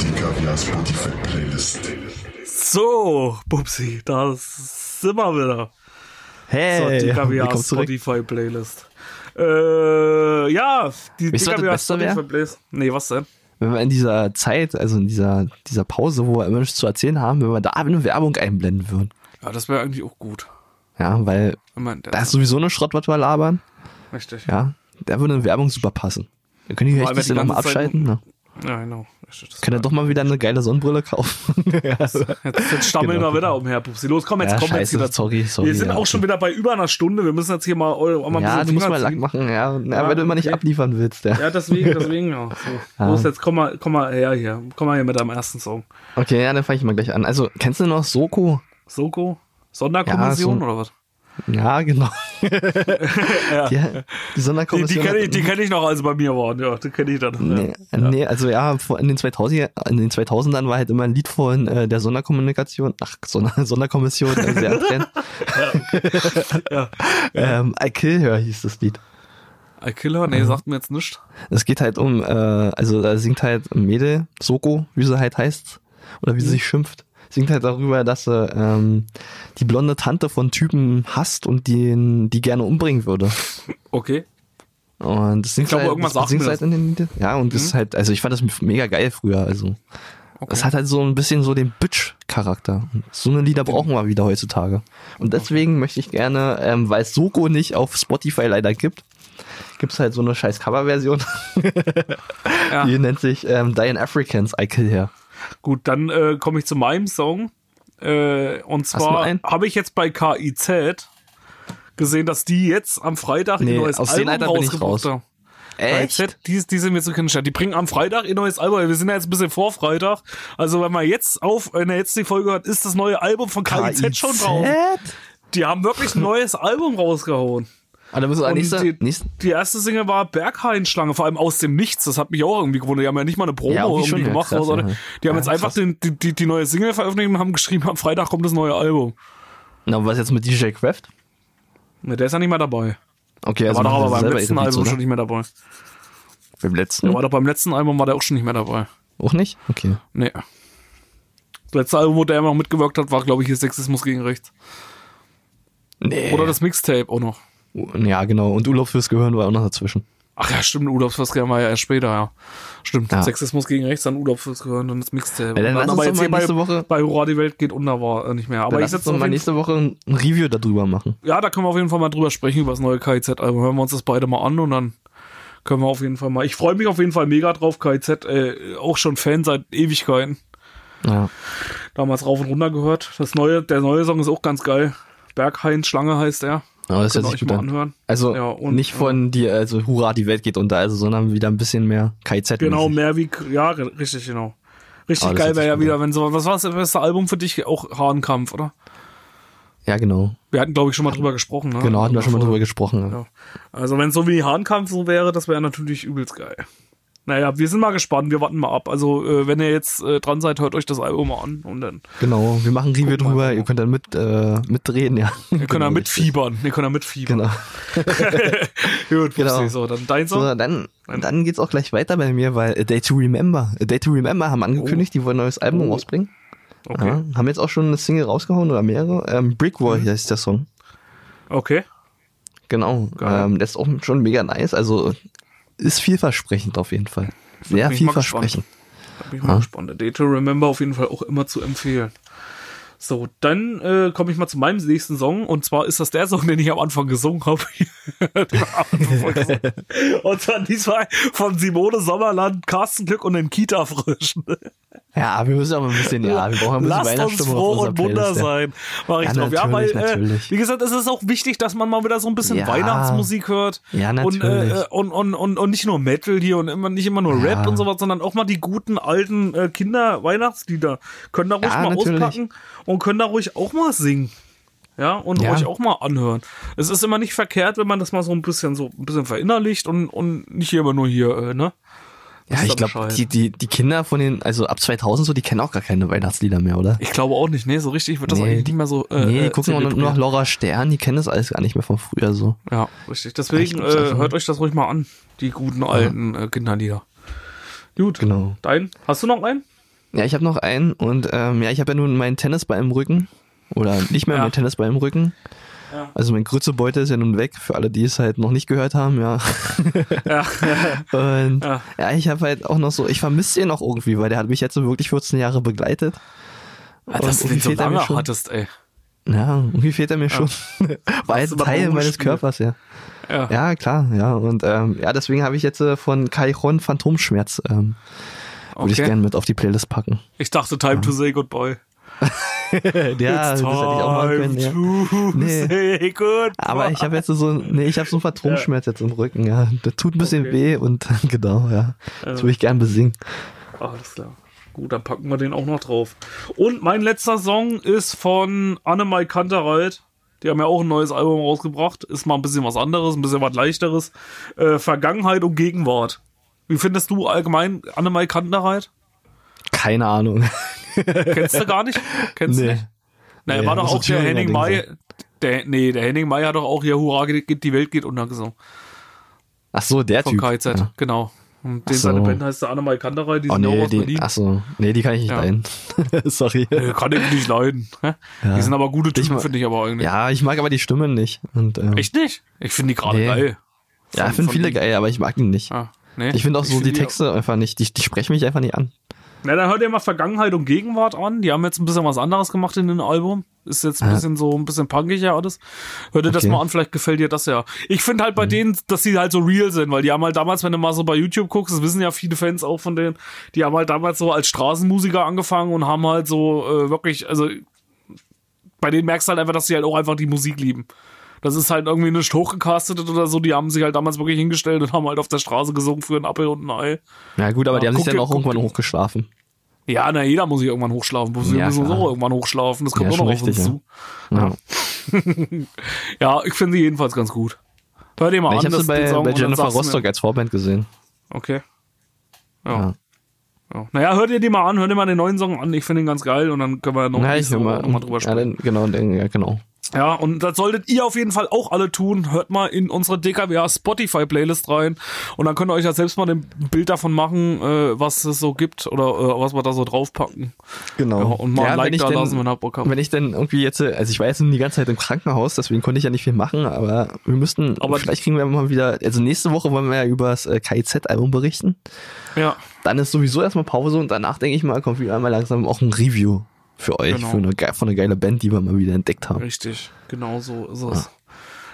Die Kaviar. So, Bubsi, da sind wir wieder. Hey, So, willkommen zurück. Spotify Playlist. Äh, ja, die Beste wär? Spotify Playlist. Nee, was denn? Wenn wir in dieser Zeit, also in dieser, dieser Pause, wo wir immer nichts zu erzählen haben, wenn wir da eine Werbung einblenden würden. Ja, das wäre eigentlich auch gut. Ja, weil da ist sowieso eine Schrott, was wir labern. richtig. Ja, da würde eine Werbung super passen. Wir können die wenn die nochmal ganze Zeit- abschalten. Ne? Ja, genau. Können wir doch mal wieder eine geile Sonnenbrille kaufen. Jetzt, jetzt stammeln Genau. wir wieder umher, Pupsi. Los, komm, jetzt Ja, komm jetzt scheiße, wieder. sorry, sorry, Wir sind ja, auch schon wieder bei über einer Stunde. Wir müssen jetzt hier mal, auch mal ein ja, du musst mal ziehen. machen, ja. ja, wenn du immer nicht okay. abliefern willst, ja. Ja, deswegen, deswegen, ja. So. Los, jetzt komm mal, komm mal her hier. Komm mal hier mit deinem ersten Song. Okay, ja, dann fange ich mal gleich an. Also, kennst du noch Soko? Soko? Sonderkommission so- oder was? Ja, genau. die, die Die, Sonderkommission. die kenne ich, die kenn ich noch, als sie bei mir waren. Ja, die kenne ich dann. Nee, ja. nee, also ja, in den 2000 in den 2000ern war halt immer ein Lied von äh, der Sonderkommunikation, ach, Sonder, Sonderkommission, äh, sehr Trend. Ja. ähm, I Kill Her hieß das Lied. I Killer? Nee, sagt mir jetzt nichts. Es geht halt um, äh, also da singt halt ein Mädel, Soko, wie sie halt heißt, oder wie sie sich schimpft, singt halt darüber, dass sie ähm, die blonde Tante von Typen hasst und die, die gerne umbringen würde. Okay. Und das singt glaube, halt, irgendwas das singt halt das. in den Lied. Ja, und das ist halt, also ich fand das mega geil früher, also. okay. Es hat halt so ein bisschen so den Bitch-Charakter. So eine Lieder brauchen wir wieder heutzutage. Und deswegen möchte ich gerne, ähm, weil es Soko nicht auf Spotify leider gibt, gibt's halt so eine scheiß Coverversion. Ja. Die nennt sich ähm, Diane Africans, I Kill Her. Gut, dann äh, komme ich zu meinem Song. Äh, und zwar habe ich jetzt bei KIZ gesehen, dass die jetzt am Freitag Nee, ihr neues aus Album rausgebracht raus. haben. KIZ, die, die sind mir zu kennen. Die bringen am Freitag ihr neues Album. Wir sind ja jetzt ein bisschen vor Freitag. Also wenn man jetzt auf, wenn er jetzt die Folge hört, ist das neue Album von KIZ, schon drauf. Die haben wirklich ein neues Album rausgehauen. Ah, da müssen wir nächste, die, nächste, die erste Single war Berghain-Schlange, vor allem aus dem Nichts. Das hat mich auch irgendwie gewundert. Die haben ja nicht mal eine Promo Ja, irgendwie irgendwie gemacht. krass, oder? ja. Die haben Ja, jetzt einfach den, die, die, die neue Single veröffentlicht und haben geschrieben, am Freitag kommt das neue Album. na, was jetzt mit DJ Craft? Ne, der ist ja nicht mehr dabei. Okay, Der also war doch aber beim letzten Album oder? schon nicht mehr dabei. Beim letzten? Der war doch beim letzten Album war der auch schon nicht mehr dabei. Auch nicht? Okay. Nee. Das letzte Album, wo der immer noch mitgewirkt hat, war, glaube ich, hier Sexismus gegen Rechts. Nee. Oder das Mixtape auch noch. Ja, genau. Und Urlaub fürs Gehirn war auch noch dazwischen. Ach ja, stimmt, Urlaubsverkehr war ja erst später, ja. Stimmt, Ja. Sexismus gegen Rechts, dann Urlaub fürs Gehirn, dann das Mixtape. Ja, dann uns aber jetzt hier bei, nächste Woche- bei Hurra, die Welt geht unter, war äh, nicht mehr. Aber Aber ich setze mal nächste Woche ein Review darüber machen. Ja, da können wir auf jeden Fall mal drüber sprechen, über das neue KIZ-Album. Hören wir uns das beide mal an und dann können wir auf jeden Fall mal. Ich freue mich auf jeden Fall mega drauf. KIZ, äh, auch schon Fan seit Ewigkeiten. Ja. Damals rauf und runter gehört. Das neue, der neue Song ist auch ganz geil. Berghain Schlange heißt er. Aber das hört sich gut mal an. anhören. Also Ja, und- nicht von die, also Hurra, die Welt geht unter, also, sondern wieder ein bisschen mehr KZ. Genau, mehr wie, ja, richtig, genau. Richtig geil wäre ja wieder, wenn so, was war das beste Album für dich? Auch Hahnkampf, oder? Ja, genau. Wir hatten, glaube ich, schon mal drüber gesprochen, ne? Genau, hatten wir schon mal drüber gesprochen. Ja. Also wenn es so wie Hahnkampf so wäre, das wäre natürlich übelst geil. Naja, wir sind mal gespannt, wir warten mal ab. Also äh, wenn ihr jetzt äh, dran seid, hört euch das Album mal an und dann Genau, wir machen Review drüber, ihr könnt dann mit, äh, mitdrehen, ja. ihr könnt da mitfiebern. Ihr könnt da mitfiebern. Genau. Gut, Genau. genau. so, dann dein Song. So, dann, dann geht's auch gleich weiter bei mir, weil A Day to Remember, A Day to Remember haben angekündigt, die wollen ein neues Album Oh. rausbringen. Okay. Ja, haben jetzt auch schon eine Single rausgehauen oder mehrere. Ähm, Brick Wall Mhm. heißt der Song. Okay. Genau. Ähm, das ist auch schon mega nice. Also ist vielversprechend auf jeden Fall. Sehr vielversprechend. Bin ich mal gespannt. Day to Remember auf jeden Fall auch immer zu empfehlen. So, dann äh, komme ich mal zu meinem nächsten Song und zwar ist das der Song, den ich am Anfang gesungen habe. und zwar diesmal von Simone Sommerland, Carsten Glück und den Kita Frisch. Ja, wir müssen aber ein bisschen, ja, wir brauchen ein bisschen Lasst uns froh und ja. sein. Mach ich Ja, drauf. Ja, weil, natürlich, äh, wie gesagt, es ist auch wichtig, dass man mal wieder so ein bisschen Ja. Weihnachtsmusik hört. Ja, Und, natürlich. äh, und, und, und, und nicht nur Metal hier und immer, nicht immer nur Rap Ja. und sowas, sondern auch mal die guten alten äh, Kinder-Weihnachtslieder. Können da ruhig Ja, mal natürlich. auspacken und können da ruhig auch mal singen. Ja, und Ja. ruhig auch mal anhören. Es ist immer nicht verkehrt, wenn man das mal so ein bisschen so ein bisschen verinnerlicht und, und nicht immer nur hier, äh, ne? Ja, ich glaube, die, die, die Kinder von den, also ab 2000 so, die kennen auch gar keine Weihnachtslieder mehr, oder? Ich glaube auch nicht, nee, so richtig wird das Nee, eigentlich nicht mehr so. Äh, nee, die äh, gucken nur zelebriert. noch Laura Stern, die kennen das alles gar nicht mehr von früher so. Ja, richtig. Deswegen äh, hört euch das ruhig mal an, die guten alten äh, Kinderlieder. Gut. Genau. Dein? Hast du noch einen? Ja, ich habe noch einen und ähm, ja, ich habe ja nun meinen Tennisball im Rücken. Oder nicht mehr Ja. meinen Tennisball im Rücken. Ja. Also mein Grützebeutel ist ja nun weg, für alle, die es halt noch nicht gehört haben, ja. Ja. Und Ja. ja, ich habe halt auch noch so, ich vermisse den noch irgendwie, weil der hat mich jetzt so wirklich 14 Jahre begleitet. Ah, Und dass du den so lange schon. hattest, ey. Ja, irgendwie fehlt er mir schon. War mal Teil meines? Körpers, ja. Ja. Ja, klar, ja. Und ähm, ja, deswegen habe ich jetzt äh, von Kairon Phantomschmerz, ähm, würde ich Okay. gerne mit auf die Playlist packen. Ich dachte, time to say goodbye. ja, das hätte ich auch mal können, ja. to Nee. say goodbye. Aber ich habe jetzt so, nee, ich habe so einen Phantomschmerz jetzt im Rücken, ja. Das tut ein bisschen Okay. weh und genau, ja. Das würde ich gern besingen. Alles klar. Gut, dann packen wir den auch noch drauf. Und mein letzter Song ist von Annemai Kantereit. Die haben ja auch ein neues Album rausgebracht. Ist mal ein bisschen was anderes, ein bisschen was leichteres. Äh, Vergangenheit und Gegenwart. Wie findest du allgemein Annemai Kantereit? Keine Ahnung. Kennst du gar nicht? Kennst du Nee. nicht? Na, Nee, war doch auch der Henning May. Der, nee, der Henning May hat doch auch hier Hurra, geht, die Welt geht unter gesungen. Ach so, der Von Typ. KZ, Ja. genau. Und den so. seine Band heißt der Annemai Kantereit, die Oh sind ja auch nee, aus die, Berlin. ach so, nee, die kann ich nicht Ja. leiden. Sorry. Äh, Kann ich nicht leiden. hä? Die sind aber gute Typen, finde ich aber eigentlich. Ja, ich mag aber die Stimmen nicht. Und, ähm, Echt nicht? Ich finde die gerade Nee. geil. Ja, Von- ich finde von viele geil, aber ich mag die nicht. Ah, nee. Ich finde auch so find die Texte einfach nicht, die, die sprechen mich einfach nicht an. Na, dann hört ihr mal Vergangenheit und Gegenwart an. Die haben jetzt ein bisschen was anderes gemacht in dem Album. Ist jetzt ein Ja. bisschen so, ein bisschen punkiger alles. Hört ihr das Okay. mal an, vielleicht gefällt dir das ja. Ich finde halt bei denen, dass sie halt so real sind, weil die haben halt damals, wenn du mal so bei YouTube guckst, das wissen ja viele Fans auch von denen, die haben halt damals so als Straßenmusiker angefangen und haben halt so äh, wirklich, also bei denen merkst du halt einfach, dass sie halt auch einfach die Musik lieben. Das ist halt irgendwie nicht hochgecastet oder so. Die haben sich halt damals wirklich hingestellt und haben halt auf der Straße gesungen für einen Apfel und ein Ei. Ja gut, aber Ja, die haben sich dann auch irgendwann hochgeschlafen. Ja, na, jeder muss sich irgendwann hochschlafen. Wir Ja, auch irgendwann hochschlafen. Das kommt Ja, auch noch auf uns richtig, ja. zu. Ja. Ja, ich finde sie jedenfalls ganz gut. Hör dir mal Ich an, habe das sie bei, bei Jennifer Rostock als Vorband gesehen. Okay. Ja. Ja. ja. Naja, hör dir die mal an, hör dir mal den neuen Song an. Ich finde ihn ganz geil und dann können wir noch Na, ich mal, mal drüber ja, sprechen. dann, genau, dann, ja, genau. Ja, und das solltet ihr auf jeden Fall auch alle tun. Hört mal in unsere DKWA Spotify Playlist rein und dann könnt ihr euch ja selbst mal ein Bild davon machen, äh, was es so gibt oder äh, was wir da so draufpacken. Genau. Ja, und mal ein Like wenn ich da denn- lassen, wenn ihr Bock habt. Wenn ich dann irgendwie jetzt, äh, also ich war jetzt die ganze Zeit im Krankenhaus, deswegen konnte ich ja nicht viel machen, aber wir müssten, Aber- vielleicht kriegen wir mal wieder, also nächste Woche wollen wir ja über das äh, KIZ-Album berichten. Ja. Dann ist sowieso erstmal Pause und danach denke ich mal, kommt wieder einmal langsam auch ein Review für euch, Genau. für eine, von einer geile Band, die wir mal wieder entdeckt haben. Richtig, genau so ist es.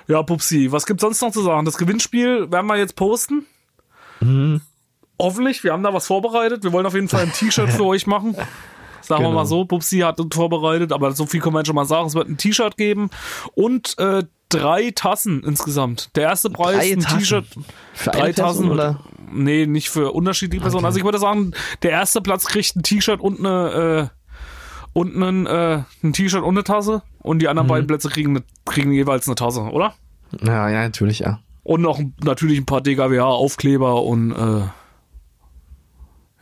Ja, Pupsi, was gibt's sonst noch zu sagen? Das Gewinnspiel werden wir jetzt posten. Mhm. Hoffentlich, wir haben da was vorbereitet. Wir wollen auf jeden Fall ein T-Shirt für euch machen. Sagen wir Genau. mal so, Pupsi hat uns vorbereitet, aber so viel können wir schon mal sagen. Es wird ein T-Shirt geben und äh, drei Tassen insgesamt. Der erste Preis, Drei ein? T-Shirt, Für drei eine Tassen oder? Nee, nicht für unterschiedliche Personen. Also ich würde sagen, der erste Platz kriegt ein T-Shirt und eine äh, und einen, äh, ein T-Shirt und eine Tasse und die Mhm. anderen beiden Plätze kriegen, eine, kriegen jeweils eine Tasse, oder? Ja, ja, natürlich, ja. Und noch natürlich ein paar DKWH-Aufkleber und äh,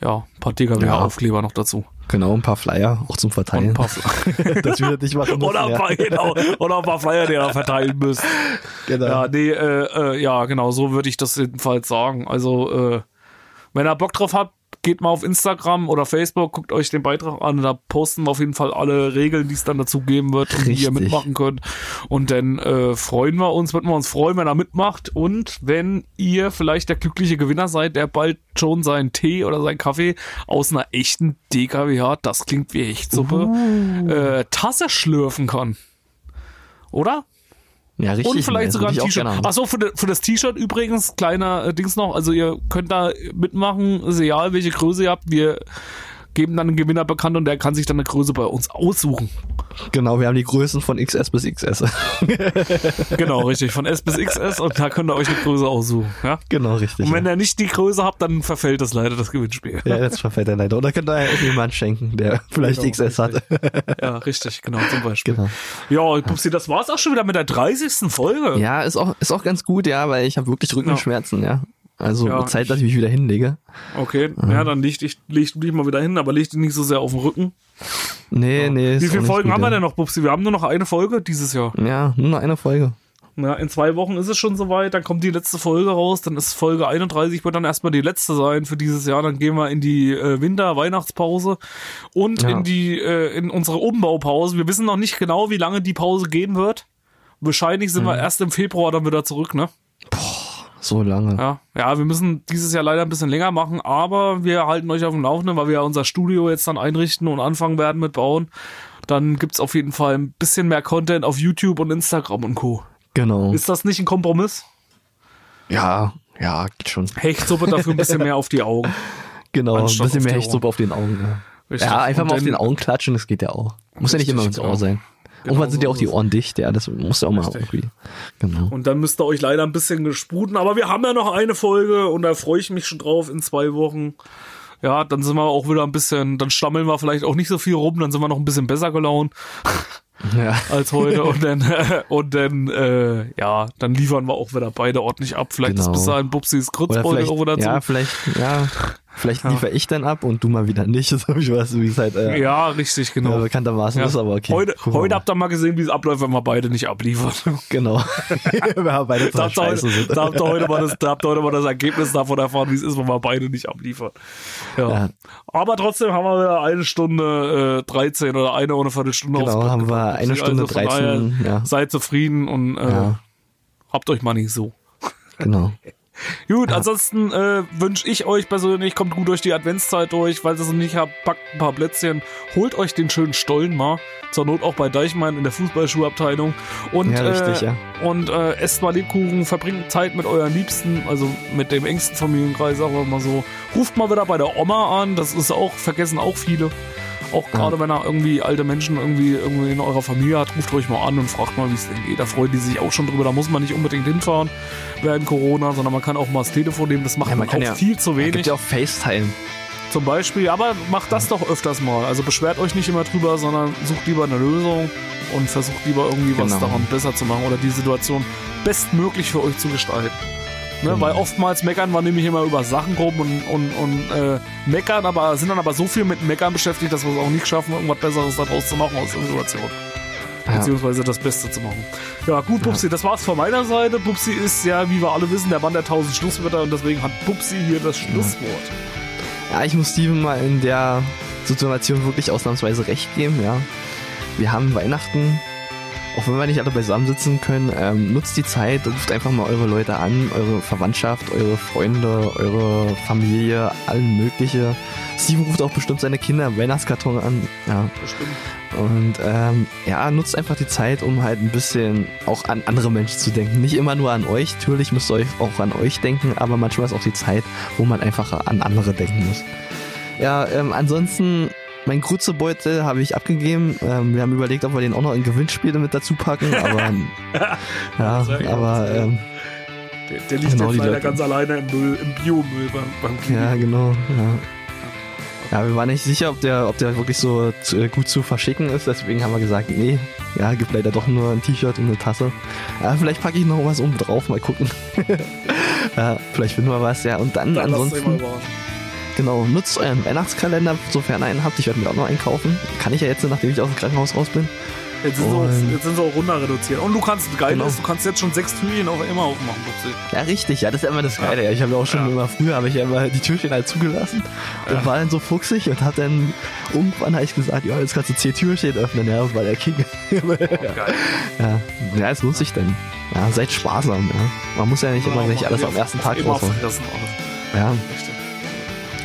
ja, ein paar DKWH-Aufkleber noch dazu. Genau, ein paar Flyer auch zum Und Verteilen. ein paar, das wir nicht machen müssen, oder, ein ja. paar, genau, oder ein paar Flyer, die ihr verteilen müsst. Genau. Ja, nee, äh, äh, ja, genau, so würde ich das jedenfalls sagen. Also, äh, wenn ihr Bock drauf habt, geht mal auf Instagram oder Facebook, guckt euch den Beitrag an. Da posten wir auf jeden Fall alle Regeln, die es dann dazu geben wird und wie ihr Richtig. mitmachen könnt. Und dann äh, freuen wir uns, würden wir uns freuen, wenn er mitmacht. Und wenn ihr vielleicht der glückliche Gewinner seid, der bald schon seinen Tee oder seinen Kaffee aus einer echten DKWH, das klingt wie Hechtsuppe, äh, Tasse schlürfen kann. Oder? Ja, richtig. Und vielleicht das sogar ein T-Shirt. Achso, für, de, für das T-Shirt übrigens, kleiner äh, Dings noch, also ihr könnt da mitmachen, ist egal welche Größe ihr habt, wir geben dann einen Gewinner bekannt und der kann sich dann eine Größe bei uns aussuchen. Genau, wir haben die Größen von XS bis XS. Genau, richtig, von S bis XS und da könnt ihr euch eine Größe aussuchen. Ja? genau, richtig. Und wenn ja. ihr nicht die Größe habt, dann verfällt das leider das Gewinnspiel. ja, jetzt verfällt er leider. Oder könnt ihr ja jemand schenken, der vielleicht Genau, XS hat. Ja, richtig, genau, zum Beispiel. genau. Ja, Pupsi, das war's auch schon wieder mit der 30. Folge. Ja, ist auch, ist auch ganz gut, ja, weil ich habe wirklich Rückenschmerzen, ja. Also Ja, Zeit, dass ich mich wieder hinlege. Okay, ja, dann leg, dich, leg du dich mal wieder hin, aber leg dich nicht so sehr auf den Rücken. Nee, nee. ist Wie viele Folgen haben wir ja. denn noch, Pupsi? Wir haben nur noch eine Folge dieses Jahr. Ja, nur noch eine Folge. Ja, in zwei Wochen ist es schon soweit, dann kommt die letzte Folge raus, dann ist Folge 31, wird dann erstmal die letzte sein für dieses Jahr, dann gehen wir in die äh, Winter-Weihnachtspause und Ja. in die, äh, in unsere Umbaupause. Wir wissen noch nicht genau, wie lange die Pause gehen wird. Wahrscheinlich sind wir erst im Februar dann wieder zurück, ne? So lange. Ja, ja, wir müssen dieses Jahr leider ein bisschen länger machen, aber wir halten euch auf dem Laufenden, weil wir ja unser Studio jetzt dann einrichten und anfangen werden mit bauen. Dann gibt's auf jeden Fall ein bisschen mehr Content auf YouTube und Instagram und Co. Genau. Ist das nicht ein Kompromiss? Ja, ja, geht schon. Hechtsuppe dafür ein bisschen mehr auf die Augen. Genau, ein bisschen mehr Hechtsuppe auf den Augen. Ja, ja einfach Und mal auf den Augen klatschen, das geht ja auch. Muss ja nicht immer ins genau. Ohr sein. Genau Irgendwann sind ja so auch die. Ohren dicht, ja, das muss ja auch mal irgendwie. Genau. Und dann müsst ihr euch leider ein bisschen gespruten, aber wir haben ja noch eine Folge und da freue ich mich schon drauf in zwei Wochen. Ja, dann sind wir auch wieder ein bisschen, dann stammeln wir vielleicht auch nicht so viel rum, dann sind wir noch ein bisschen besser gelaunt Ja. als heute und dann, und dann, äh, ja, dann liefern wir auch wieder beide ordentlich ab. Vielleicht Genau. ist bis dahin Bubsis Oder Grützbeute vielleicht, auch wieder zu. ja, vielleicht, ja, liefere ich dann ab und du mal wieder nicht. Das habe ich was, wie es halt äh, Ja, richtig, genau. ja, bekanntermaßen Ja. ist, aber okay. Heute, heute habt ihr mal gesehen, wie es abläuft, wenn wir beide nicht abliefern. Genau. wir haben beide Da habt, heute, sind. da, habt ihr heute mal das, da habt ihr heute mal das Ergebnis davon erfahren, wie es ist, wenn wir beide nicht abliefern. Ja. Ja. Aber trotzdem haben wir wieder eine Stunde äh, 13 oder eine ohne Viertelstunde Genau, haben wir eine Stunde von 13, ja. Seid zufrieden und äh, habt euch mal nicht so. Genau. Gut, ansonsten äh, wünsche ich euch persönlich, kommt gut durch die Adventszeit durch, falls ihr es noch nicht habt, packt ein paar Plätzchen, holt euch den schönen Stollen mal, zur Not auch bei Deichmann in der Fußballschuhabteilung und, Ja, richtig, äh, ja. und äh, esst mal Lebkuchen, verbringt Zeit mit euren Liebsten, also mit dem engsten Familienkreis, sagen wir mal so. Ruft mal wieder bei der Oma an, das ist auch, vergessen auch viele. Auch gerade wenn er irgendwie alte Menschen irgendwie, irgendwie in eurer Familie hat, ruft euch mal an und fragt mal, wie es denn geht. Da freuen die sich auch schon drüber. Da muss man nicht unbedingt hinfahren während Corona, sondern man kann auch mal das Telefon nehmen. Das macht Ja, man, man kann auch ja- viel zu wenig gibt ja auch FaceTime. zum Beispiel. Aber macht das doch öfters mal. Also beschwert euch nicht immer drüber, sondern sucht lieber eine Lösung und versucht lieber irgendwie was Genau. daran besser zu machen oder die Situation bestmöglich für euch zu gestalten. Ne. Weil oftmals meckern wir nämlich immer über Sachen rum und, und, und äh, meckern, aber sind dann aber so viel mit Meckern beschäftigt, dass wir es auch nicht schaffen, irgendwas Besseres daraus zu machen aus der Situation. Ja. Beziehungsweise das Beste zu machen. Ja, gut, Pupsi, das war's von meiner Seite. Pupsi ist ja, wie wir alle wissen, der Mann der tausend Schlusswörter und deswegen hat Pupsi hier das Schlusswort. Ja, ich muss Steven mal in der Situation wirklich ausnahmsweise recht geben, ja. Wir haben Weihnachten, auch wenn wir nicht alle beisammen sitzen können, ähm, nutzt die Zeit, ruft einfach mal eure Leute an, eure Verwandtschaft, eure Freunde, eure Familie, allen mögliche. Steven ruft auch bestimmt seine Kinder im Weihnachtskarton an, ja. Bestimmt. Und ähm, ja, nutzt einfach die Zeit, um halt ein bisschen auch an andere Menschen zu denken. Nicht immer nur an euch, natürlich müsst ihr euch auch an euch denken, aber manchmal ist auch die Zeit, wo man einfach an andere denken muss. Ja, ähm, ansonsten, mein Grützebeutel habe ich abgegeben. Ähm, wir haben überlegt, ob wir den auch noch in Gewinnspiele mit dazu packen, aber ja, sehr gut. aber ähm, Der, der liegt Genau, jetzt leider ganz alleine im Müll, im Biomüll beim, beim ja, genau, ja. Ja, wir waren nicht sicher, ob der, ob der wirklich so zu, äh, gut zu verschicken ist, deswegen haben wir gesagt, nee, ja, gibt leider doch nur ein T-Shirt und eine Tasse. Ja, vielleicht packe ich noch was oben drauf, mal gucken. ja, vielleicht finden wir was, ja. Und dann, Dann ansonsten. Genau, nutzt euren Weihnachtskalender, sofern ihr einen habt. Ich werde mir auch noch einen kaufen. Kann ich ja jetzt, nachdem ich aus dem Krankenhaus raus bin. Jetzt sind, sie auch, jetzt sind sie auch runter reduziert. Und du kannst, geil Genau. ist, du kannst jetzt schon sechs Türchen auf einmal aufmachen, Bubsi. Ja, richtig, ja, das ist immer das Geile. Ja. Ich habe ja auch schon Ja. immer früher, habe ich ja immer die Türchen halt zugelassen und war dann so fuchsig und hat dann irgendwann habe ich gesagt, ja, jetzt kannst du zehn Türchen öffnen, ja, war der King. Geil. ja, ja, es lohnt sich denn. Ja, seid sparsam, ja. Man muss ja nicht immer gleich alles am ersten Tag Immer rausholen. Ja, Richtig.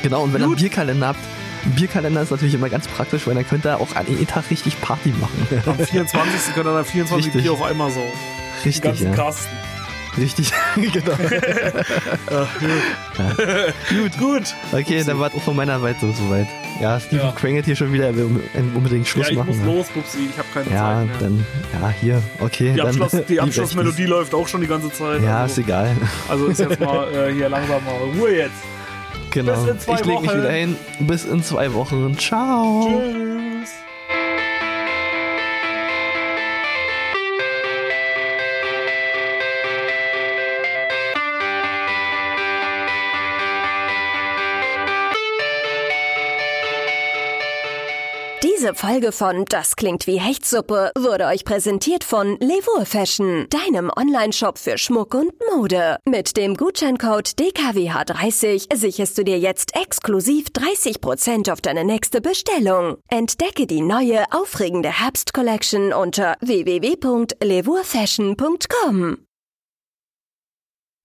Genau. Und wenn ihr einen Gut. Bierkalender habt, ein Bierkalender ist natürlich immer ganz praktisch, weil dann könnt ihr auch an jedem Tag richtig Party machen. Am 24. können dann 24 Richtig. Bier auf einmal so. Richtig, ganzen ja. Kasten. Richtig, genau. Gut, gut. Okay, dann war es auch von meiner Seite soweit. Ja, Stephen Ja. quengelt hier schon wieder, er will unbedingt Schluss Ja, ich machen. muss ja. los, Pupsi. Ich habe keine Ja, Zeit mehr. dann, ja, hier, okay. Die, dann, Abschluss, die Abschlussmelodie läuft auch schon die ganze Zeit. Ja, also, ist egal. also ist jetzt mal äh, hier langsam mal Ruhe jetzt. Genau. Ich leg mich wieder hin. Bis in zwei Wochen. Ciao. Tschüss. Diese Folge von Das klingt wie Hechtsuppe wurde euch präsentiert von Levour Fashion, deinem Online-Shop für Schmuck und Mode. Mit dem Gutscheincode DKWH30 sicherst du dir jetzt exklusiv 30% auf deine nächste Bestellung. Entdecke die neue, aufregende Herbst-Collection unter www.levourfashion.com.